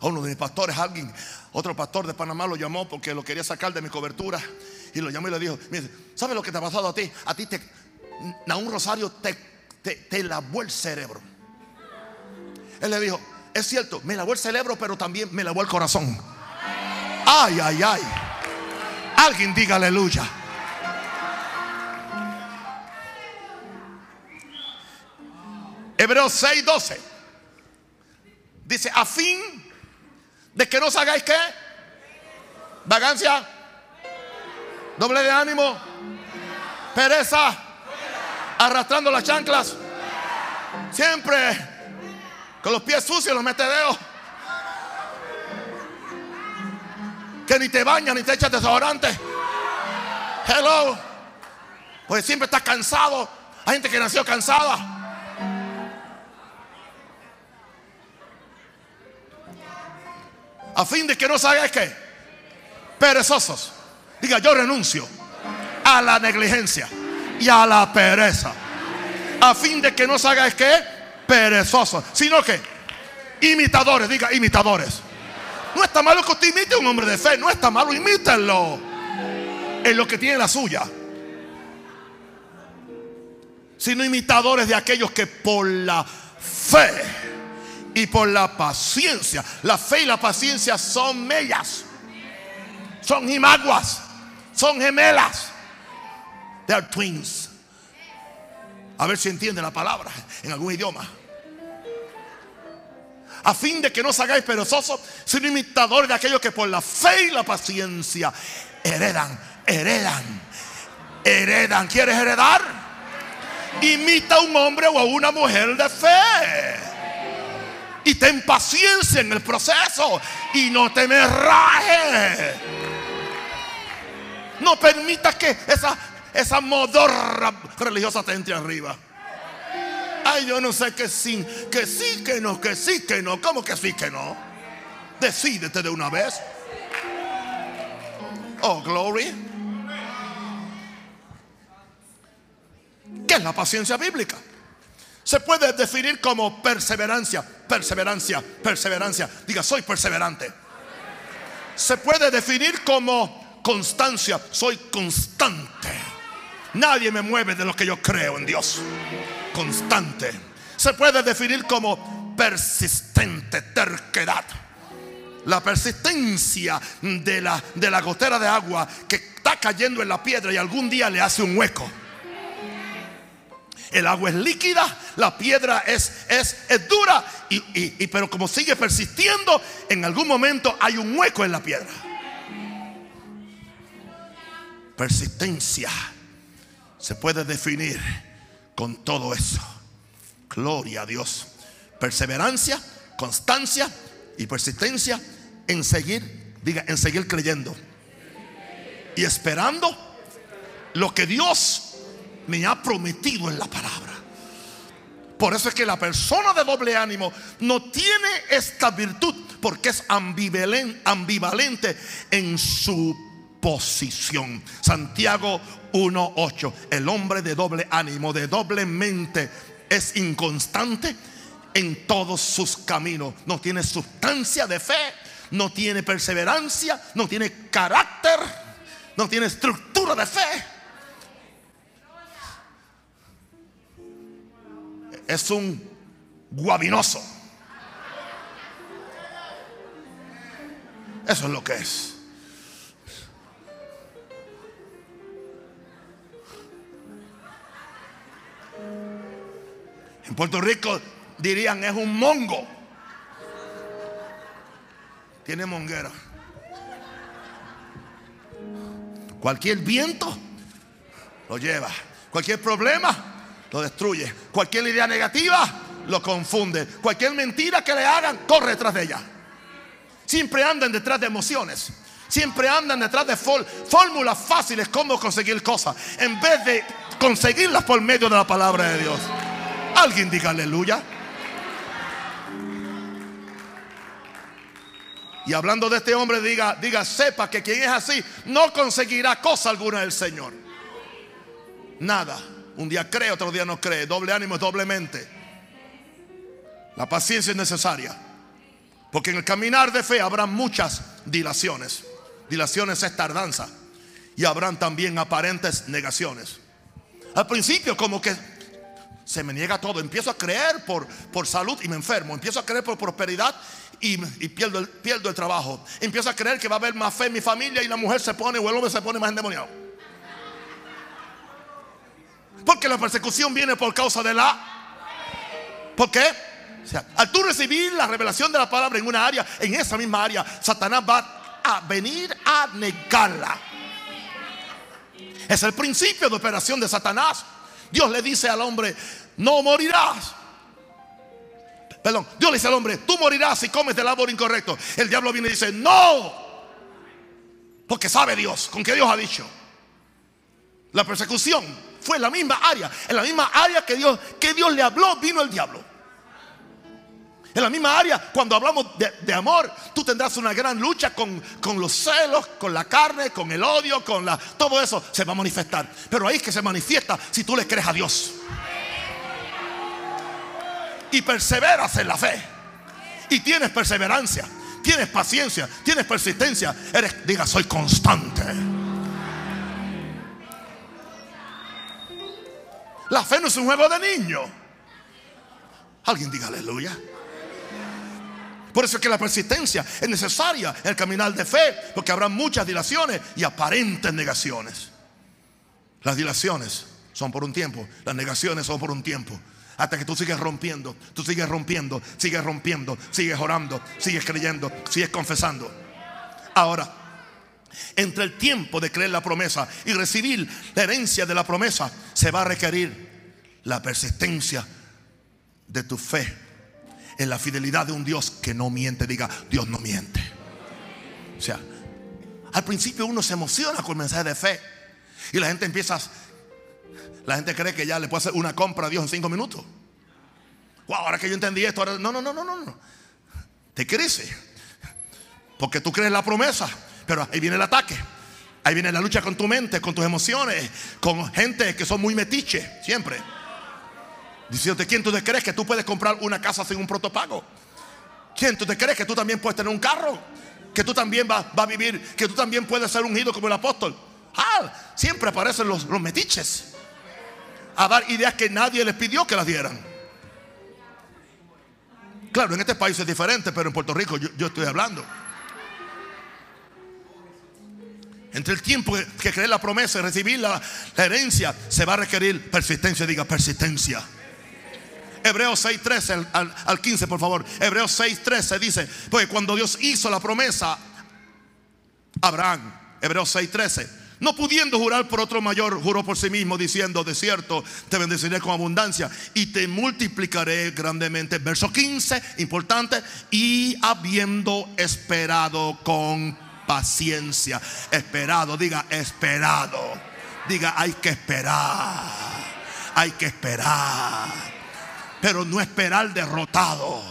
A uno de mis pastores, alguien, otro pastor de Panamá lo llamó porque lo quería sacar de mi cobertura. Y lo llamó y le dijo, mire, ¿sabes lo que te ha pasado a ti? A ti te, un Rosario te, te lavó el cerebro. Él le dijo, es cierto, me lavó el cerebro, pero también me lavó el corazón. Ay, ay, ay. Alguien diga aleluya. Hebreos 6, 12. Dice, a fin de que no os hagáis qué? Vagancia, doble de ánimo, pereza, arrastrando las chanclas, siempre con los pies sucios, los metedeos, que ni te bañas ni te echas desodorante. Hello, pues siempre estás cansado. Hay gente que nació cansada. a fin de que no hagáis que perezosos. Diga, yo renuncio a la negligencia y a la pereza. A fin de que no hagáis que perezosos, sino que imitadores, diga imitadores. No está malo que usted imite a un hombre de fe, no está malo, imítenlo en lo que tiene la suya. Sino imitadores de aquellos que por la fe y por la paciencia. La fe y la paciencia son mellas. Son imaguas. Son gemelas. They are twins. A ver si entiende la palabra en algún idioma. A fin de que no os hagáis perezosos, sino imitadores de aquellos que por la fe y la paciencia heredan, heredan, heredan. ¿Quieres heredar? Imita a un hombre o a una mujer de fe y ten paciencia en el proceso y no te me rajes. No permitas que esa, esa modorra religiosa te entre arriba. Ay, yo no sé que sí, que sí, que no, que sí, que no. ¿Cómo que sí, que no? Decídete de una vez. Oh, glory. ¿Qué es la paciencia bíblica? Se puede definir como perseverancia, perseverancia, perseverancia. Diga, soy perseverante. Se puede definir como constancia, soy constante. Nadie me mueve de lo que yo creo en Dios. Constante. Se puede definir como persistente, terquedad. La persistencia de la, de la gotera de agua que está cayendo en la piedra y algún día le hace un hueco. El agua es líquida, la piedra es, es, es dura, y, y- y- pero como sigue persistiendo, en algún momento hay un hueco en la piedra. Persistencia se puede definir con todo eso. Gloria a Dios. Perseverancia, constancia y persistencia en seguir, diga, en seguir creyendo y esperando lo que Dios me ha prometido en la palabra. Por eso es que la persona de doble ánimo no tiene esta virtud porque es ambivalen- ambivalente en su posición. Santiago 1.8. El hombre de doble ánimo, de doble mente, es inconstante en todos sus caminos. No tiene sustancia de fe, no tiene perseverancia, no tiene carácter, no tiene estructura de fe. es un guabinoso. Eso es lo que es. En Puerto Rico dirían es un mongo. Tiene monguera. Cualquier viento lo lleva. Cualquier problema lo destruye. Cualquier idea negativa lo confunde. Cualquier mentira que le hagan, corre detrás de ella. Siempre andan detrás de emociones. Siempre andan detrás de fórmulas fáciles como conseguir cosas. En vez de conseguirlas por medio de la palabra de Dios. Alguien diga aleluya. Y hablando de este hombre, diga, diga, sepa que quien es así no conseguirá cosa alguna del Señor. Nada. Un día cree, otro día no cree. Doble ánimo es doblemente. La paciencia es necesaria. Porque en el caminar de fe habrá muchas dilaciones. Dilaciones es tardanza. Y habrán también aparentes negaciones. Al principio como que se me niega todo. Empiezo a creer por, por salud y me enfermo. Empiezo a creer por prosperidad y, pierdo, el, pierdo el trabajo. Empiezo a creer que va a haber más fe en mi familia y la mujer se pone o el hombre se pone más endemoniado. Porque la persecución viene por causa de la... ¿Por qué? Al tú recibir la revelación de la palabra en una área, en esa misma área, Satanás va a venir a negarla. Es el principio de operación de Satanás. Dios le dice al hombre, no morirás. Perdón, Dios le dice al hombre, tú morirás si comes del árbol incorrecto. El diablo viene y dice, no. Porque sabe Dios, con que Dios ha dicho. La persecución fue en la misma área, en la misma área que Dios, que Dios le habló, vino el diablo. En la misma área, cuando hablamos de, amor, tú tendrás una gran lucha con, con, los celos, con la carne, con el odio, con la... Todo eso se va a manifestar. Pero ahí es que se manifiesta si tú le crees a Dios. Y perseveras en la fe. Y tienes perseverancia, tienes paciencia, tienes persistencia. Eres, diga, soy constante. La fe no es un juego de niño. Alguien diga aleluya. Por eso es que la persistencia es necesaria el caminar de fe, porque habrá muchas dilaciones y aparentes negaciones. Las dilaciones son por un tiempo, las negaciones son por un tiempo. Hasta que tú sigues rompiendo, tú sigues rompiendo, sigues rompiendo, sigues orando, sigues creyendo, sigues confesando. Ahora, entre el tiempo de creer la promesa y recibir la herencia de la promesa, se va a requerir la persistencia de tu fe en la fidelidad de un Dios que no miente. Diga, Dios no miente. O sea, al principio uno se emociona con el mensaje de fe. Y la gente empieza, la gente cree que ya le puede hacer una compra a Dios en cinco minutos. Wow, ahora que yo entendí esto, ahora no, no, no, no, no. Te crece. Porque tú crees la promesa, pero ahí viene el ataque. Ahí viene la lucha con tu mente, con tus emociones, con gente que son muy metiche, siempre. Diciéndote, ¿quién tú te crees que tú puedes comprar una casa sin un protopago? ¿Quién tú te crees que tú también puedes tener un carro? Que tú también vas, a vivir, que tú también puedes ser ungido como el apóstol. Ah, siempre aparecen los, metiches a dar ideas que nadie les pidió que las dieran. Claro, en este país es diferente, pero en Puerto Rico yo, yo estoy hablando. Entre el tiempo que creer la promesa y recibir la herencia, se va a requerir persistencia. Diga persistencia. Hebreos 6.13 al, al 15, por favor. Hebreos 6.13 dice, porque cuando Dios hizo la promesa Abraham, Hebreos 6.13, no pudiendo jurar por otro mayor, juró por sí mismo diciendo, de cierto, te bendeciré con abundancia y te multiplicaré grandemente. Verso 15, importante, y habiendo esperado con paciencia, esperado, diga, esperado, diga, hay que esperar, hay que esperar pero no esperar derrotado.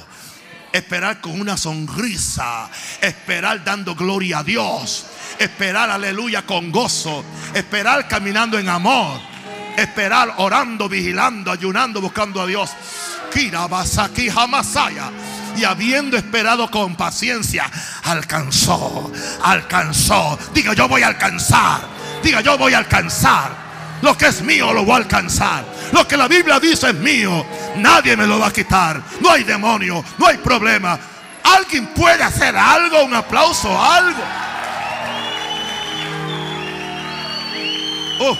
Esperar con una sonrisa. Esperar dando gloria a Dios. Esperar, aleluya, con gozo. Esperar caminando en amor. Esperar orando, vigilando, ayunando, buscando a Dios. Kirabasaki Hamasaya. Y habiendo esperado con paciencia, alcanzó, alcanzó. Diga, yo voy a alcanzar. Diga, yo voy a alcanzar. Lo que es mío lo voy a alcanzar. Lo que la Biblia dice es mío. Nadie me lo va a quitar. No hay demonio, no hay problema. Alguien puede hacer algo, un aplauso, algo. Oh.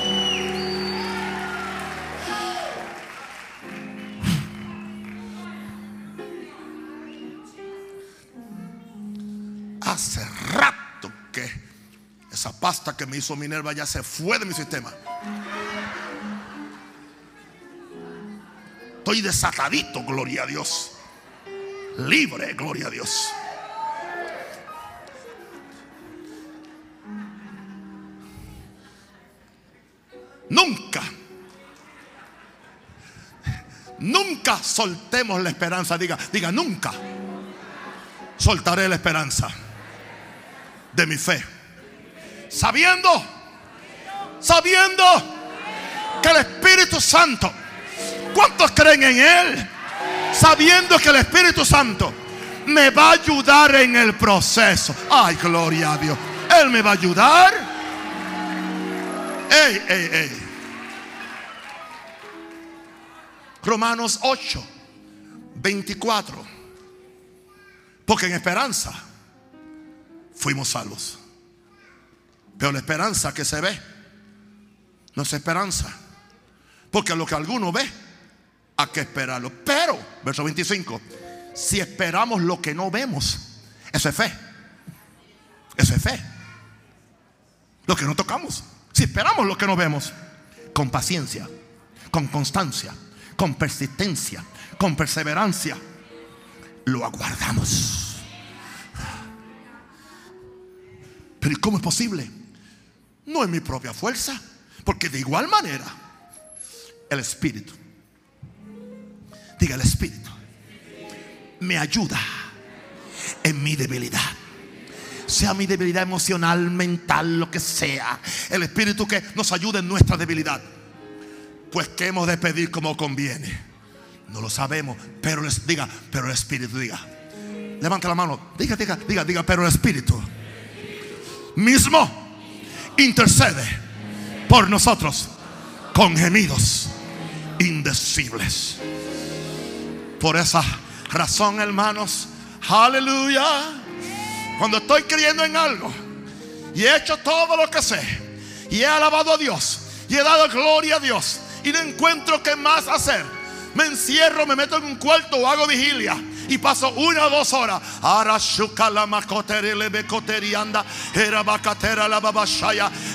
Hace rato que esa pasta que me hizo Minerva ya se fue de mi sistema. Estoy desatadito, gloria a Dios. Libre, gloria a Dios. Nunca, nunca soltemos la esperanza. Diga, diga, nunca soltaré la esperanza. de mi fe. Sabiendo, sabiendo que el Espíritu Santo, ¿cuántos creen en Él? Sabiendo que el Espíritu Santo me va a ayudar en el proceso. Ay, gloria a Dios. Él me va a ayudar. Ey, ey, ey. Romanos 8, 24. Porque en esperanza fuimos salvos. Pero la esperanza que se ve no es esperanza. Porque lo que alguno ve, hay que esperarlo. Pero, verso 25, si esperamos lo que no vemos, eso es fe. Eso es fe. Lo que no tocamos. Si esperamos lo que no vemos, con paciencia, con constancia, con persistencia, con perseverancia, lo aguardamos. Pero ¿y cómo es posible? No es mi propia fuerza, porque de igual manera el Espíritu, diga el Espíritu, me ayuda en mi debilidad. Sea mi debilidad emocional, mental, lo que sea. El Espíritu que nos ayude en nuestra debilidad. Pues que hemos de pedir como conviene. No lo sabemos, pero les diga, pero el Espíritu diga. Levanta la mano, diga, diga, diga, diga, pero el Espíritu mismo intercede por nosotros con gemidos indecibles. Por esa razón, hermanos, aleluya. Cuando estoy creyendo en algo y he hecho todo lo que sé y he alabado a Dios y he dado gloria a Dios y no encuentro qué más hacer, me encierro, me meto en un cuarto o hago vigilia y paso una o dos horas.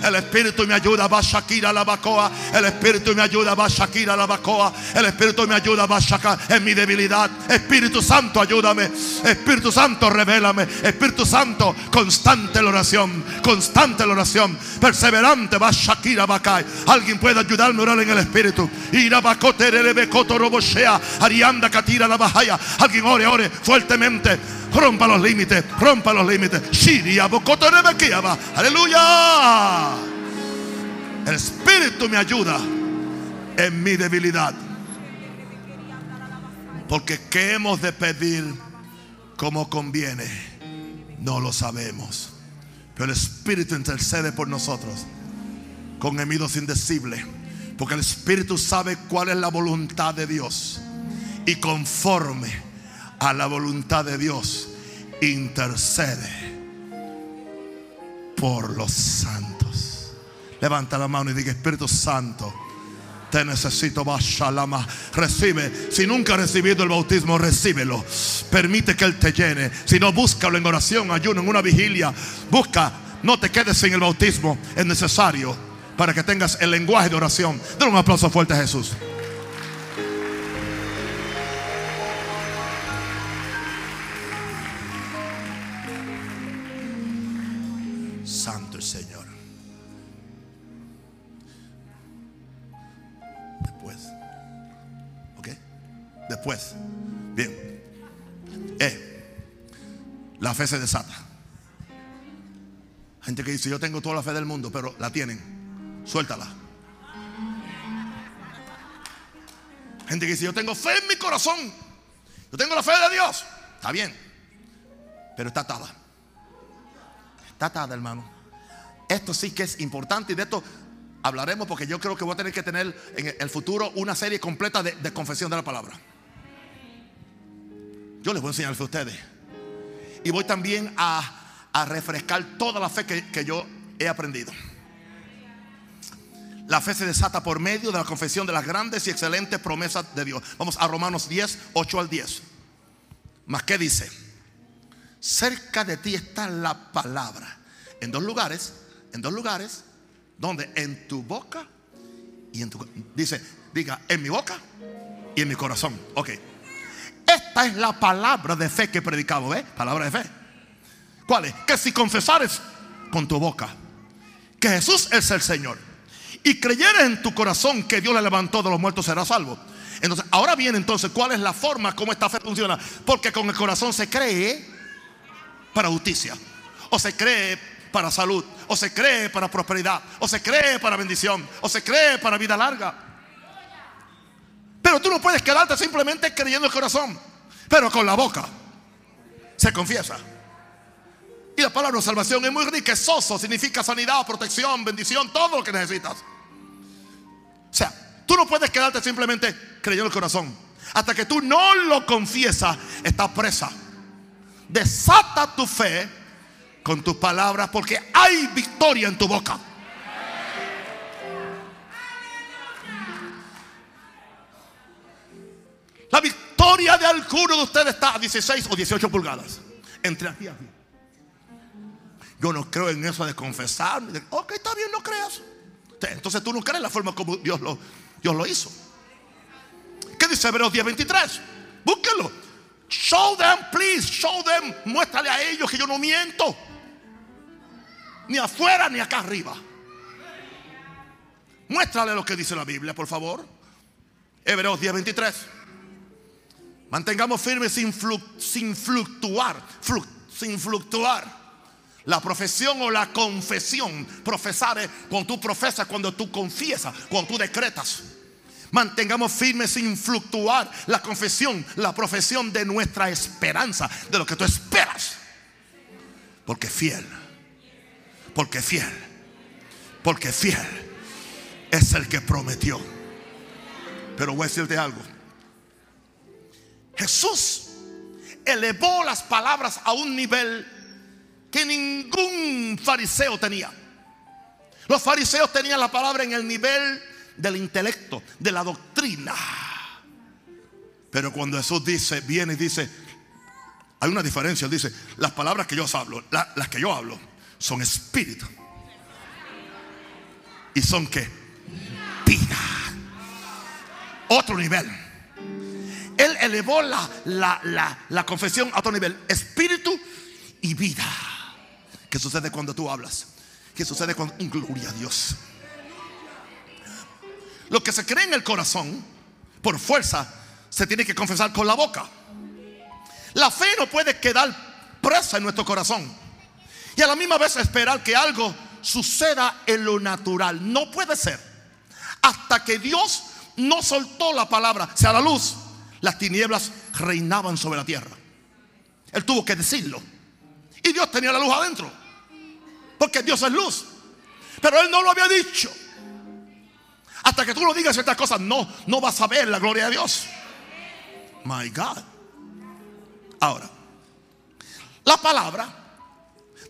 El Espíritu me ayuda, va Shakira la bacoa. El Espíritu me ayuda, va Shakira la bacoa. El Espíritu me ayuda, va en mi debilidad. Espíritu Santo, ayúdame. Espíritu Santo, revélame. Espíritu Santo, constante la oración. Constante la oración. Perseverante, va Shakira Bacay. Alguien puede ayudarme a orar en el Espíritu. Ira bacotere ore, fuertemente. Rompa los límites, rompa los límites. Aleluya. El Espíritu me ayuda en mi debilidad. Porque qué hemos de pedir como conviene, no lo sabemos. Pero el Espíritu intercede por nosotros con gemidos indecibles. Porque el Espíritu sabe cuál es la voluntad de Dios. Y conforme a la voluntad de Dios, intercede por los santos. Levanta la mano y diga, Espíritu Santo, te necesito, Bashalama. Recibe. Si nunca has recibido el bautismo, recíbelo. Permite que Él te llene. Si no, búscalo en oración, ayuno, en una vigilia. Busca. No te quedes sin el bautismo. Es necesario para que tengas el lenguaje de oración. Dale un aplauso fuerte a Jesús. Después. Bien. Eh, la fe se desata. Gente que dice, yo tengo toda la fe del mundo, pero la tienen. Suéltala. Gente que dice, yo tengo fe en mi corazón. Yo tengo la fe de Dios. Está bien. Pero está atada. Está atada, hermano. Esto sí que es importante y de esto hablaremos porque yo creo que voy a tener que tener en el futuro una serie completa de, de confesión de la palabra. Yo les voy a enseñar a ustedes. Y voy también a, a refrescar toda la fe que, que yo he aprendido. La fe se desata por medio de la confesión de las grandes y excelentes promesas de Dios. Vamos a Romanos 10, 8 al 10. Más que dice, cerca de ti está la palabra. En dos lugares, en dos lugares, donde en tu boca y en tu dice, diga, en mi boca y en mi corazón. Ok. Esta es la palabra de fe que predicamos, ¿eh? Palabra de fe. ¿Cuál es? Que si confesares con tu boca que Jesús es el Señor y creyeres en tu corazón que Dios le levantó de los muertos, serás salvo. Entonces, ahora bien, entonces, ¿cuál es la forma como esta fe funciona? Porque con el corazón se cree para justicia. o se cree para salud, o se cree para prosperidad, o se cree para bendición, o se cree para vida larga. Pero tú no puedes quedarte simplemente creyendo el corazón, pero con la boca se confiesa. Y la palabra salvación es muy riquezoso, significa sanidad, protección, bendición, todo lo que necesitas. O sea, tú no puedes quedarte simplemente creyendo el corazón. Hasta que tú no lo confiesas, estás presa. Desata tu fe con tus palabras porque hay victoria en tu boca. La victoria de alguno de ustedes está a 16 o 18 pulgadas. Entre aquí y aquí. Yo no creo en eso de confesar. Ok, está bien, no creas. Entonces tú no crees la forma como Dios lo, Dios lo hizo. ¿Qué dice Hebreos 10:23? Búsquenlo. Show them, please, show them. Muéstrale a ellos que yo no miento. Ni afuera ni acá arriba. Muéstrale lo que dice la Biblia, por favor. Hebreos 10:23. Mantengamos firmes sin, fluctuar, sin fluctuar. La profesión o la confesión. Profesar es cuando tú profesas, cuando tú confiesas, cuando tú decretas. Mantengamos firmes sin fluctuar la confesión, la profesión de nuestra esperanza, de lo que tú esperas. Porque fiel, porque fiel, porque fiel es el que prometió. Pero voy a decirte algo. Jesús elevó las palabras a un nivel que ningún fariseo tenía. Los fariseos tenían la palabra en el nivel del intelecto, de la doctrina. Pero cuando Jesús dice, viene y dice, hay una diferencia, dice, las palabras que yo hablo, las que yo hablo, son espíritu. ¿Y son qué? Vida. Otro nivel. Él elevó la, la, la confesión a otro nivel. Espíritu y vida. ¿Qué sucede cuando tú hablas? ¿Qué sucede cuando... Gloria a Dios. Lo que se cree en el corazón, por fuerza, se tiene que confesar con la boca. La fe no puede quedar presa en nuestro corazón. Y a la misma vez esperar que algo suceda en lo natural. No puede ser. Hasta que Dios no soltó la palabra, sea la luz, las tinieblas reinaban sobre la tierra. Él tuvo que decirlo. Y Dios tenía la luz adentro. Porque Dios es luz. Pero Él no lo había dicho. Hasta que tú lo digas ciertas cosas, no, no vas a ver la gloria de Dios. My God. Ahora, la palabra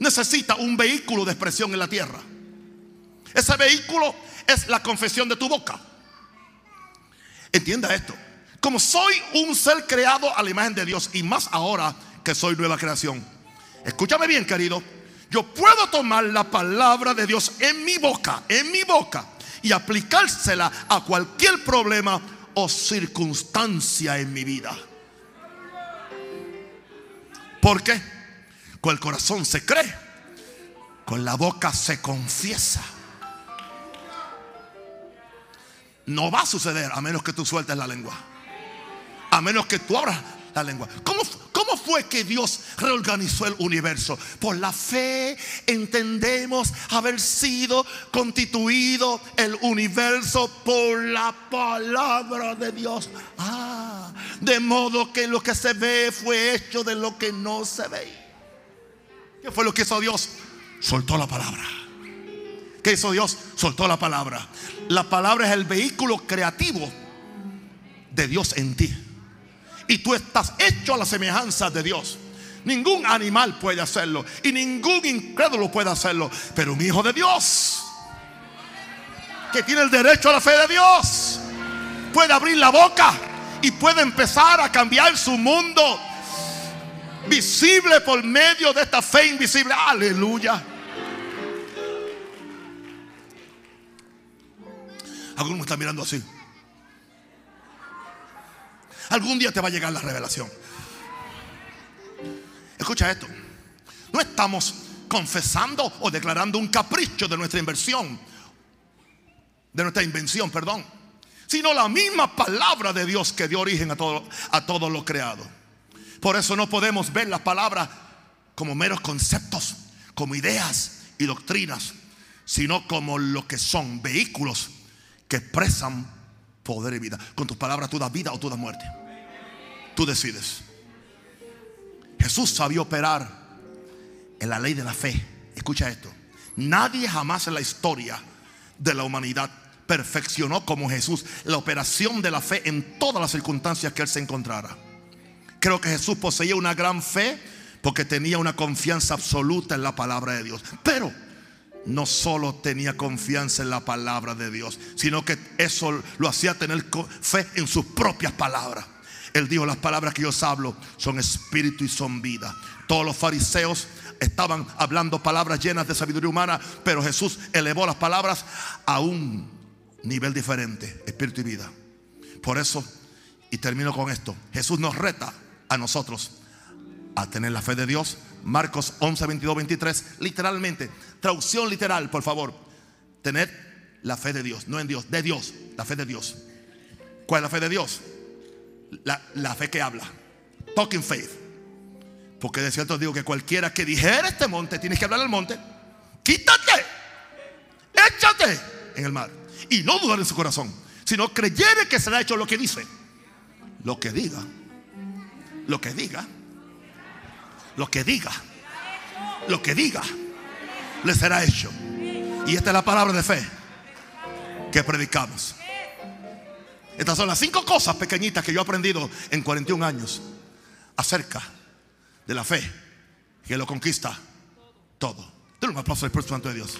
necesita un vehículo de expresión en la tierra. Ese vehículo es la confesión de tu boca. Entienda esto. Como soy un ser creado a la imagen de Dios y más ahora que soy nueva creación Escúchame bien, querido. Yo puedo tomar la palabra de Dios en mi boca, en mi boca, y aplicársela a cualquier problema o circunstancia en mi vida. ¿Por qué? Con el corazón se cree, con la boca se confiesa. No va a suceder a menos que tú sueltes la lengua. A menos que tú abras la lengua. ¿Cómo, ¿Cómo fue que Dios reorganizó el universo? Por la fe entendemos haber sido constituido el universo por la palabra de Dios. Ah, de modo que lo que se ve fue hecho de lo que no se ve. ¿Qué fue lo que hizo Dios? Soltó la palabra. ¿Qué hizo Dios? Soltó la palabra. La palabra es el vehículo creativo de Dios en ti y tú estás hecho a la semejanza de Dios. Ningún animal puede hacerlo y ningún incrédulo puede hacerlo, pero un hijo de Dios que tiene el derecho a la fe de Dios puede abrir la boca y puede empezar a cambiar su mundo visible por medio de esta fe invisible. Aleluya. Algunos me están mirando así. Algún día te va a llegar la revelación. Escucha esto. No estamos confesando o declarando un capricho de nuestra inversión, de nuestra invención, perdón, sino la misma palabra de Dios que dio origen a todo, a todo lo creado. Por eso no podemos ver las palabras como meros conceptos, como ideas y doctrinas, sino como lo que son vehículos que expresan poder y vida. Con tus palabras tú das vida o tú das muerte. Tú decides. Jesús sabía operar en la ley de la fe. Escucha esto. Nadie jamás en la historia de la humanidad perfeccionó como Jesús la operación de la fe en todas las circunstancias que él se encontrara. Creo que Jesús poseía una gran fe porque tenía una confianza absoluta en la palabra de Dios. Pero no solo tenía confianza en la palabra de Dios, sino que eso lo hacía tener fe en sus propias palabras. Él dijo, las palabras que yo hablo son espíritu y son vida. Todos los fariseos estaban hablando palabras llenas de sabiduría humana, pero Jesús elevó las palabras a un nivel diferente, espíritu y vida. Por eso, y termino con esto, Jesús nos reta a nosotros a tener la fe de Dios. Marcos 11, 22, 23, literalmente, traducción literal, por favor. Tener la fe de Dios, no en Dios, de Dios, la fe de Dios. ¿Cuál es la fe de Dios? La, fe que habla. Talking faith. Porque de cierto digo que cualquiera que dijera este monte, tienes que hablar al monte. Quítate, échate en el mar. Y no dudar en su corazón, sino creyere que será hecho lo que dice. Lo que diga. Lo que diga lo que diga, lo que diga, le será hecho. Y esta es la palabra de fe que predicamos. Estas son las cinco cosas pequeñitas que yo he aprendido en 41 años acerca de la fe que lo conquista todo. Denle un aplauso al Espíritu Santo de Dios.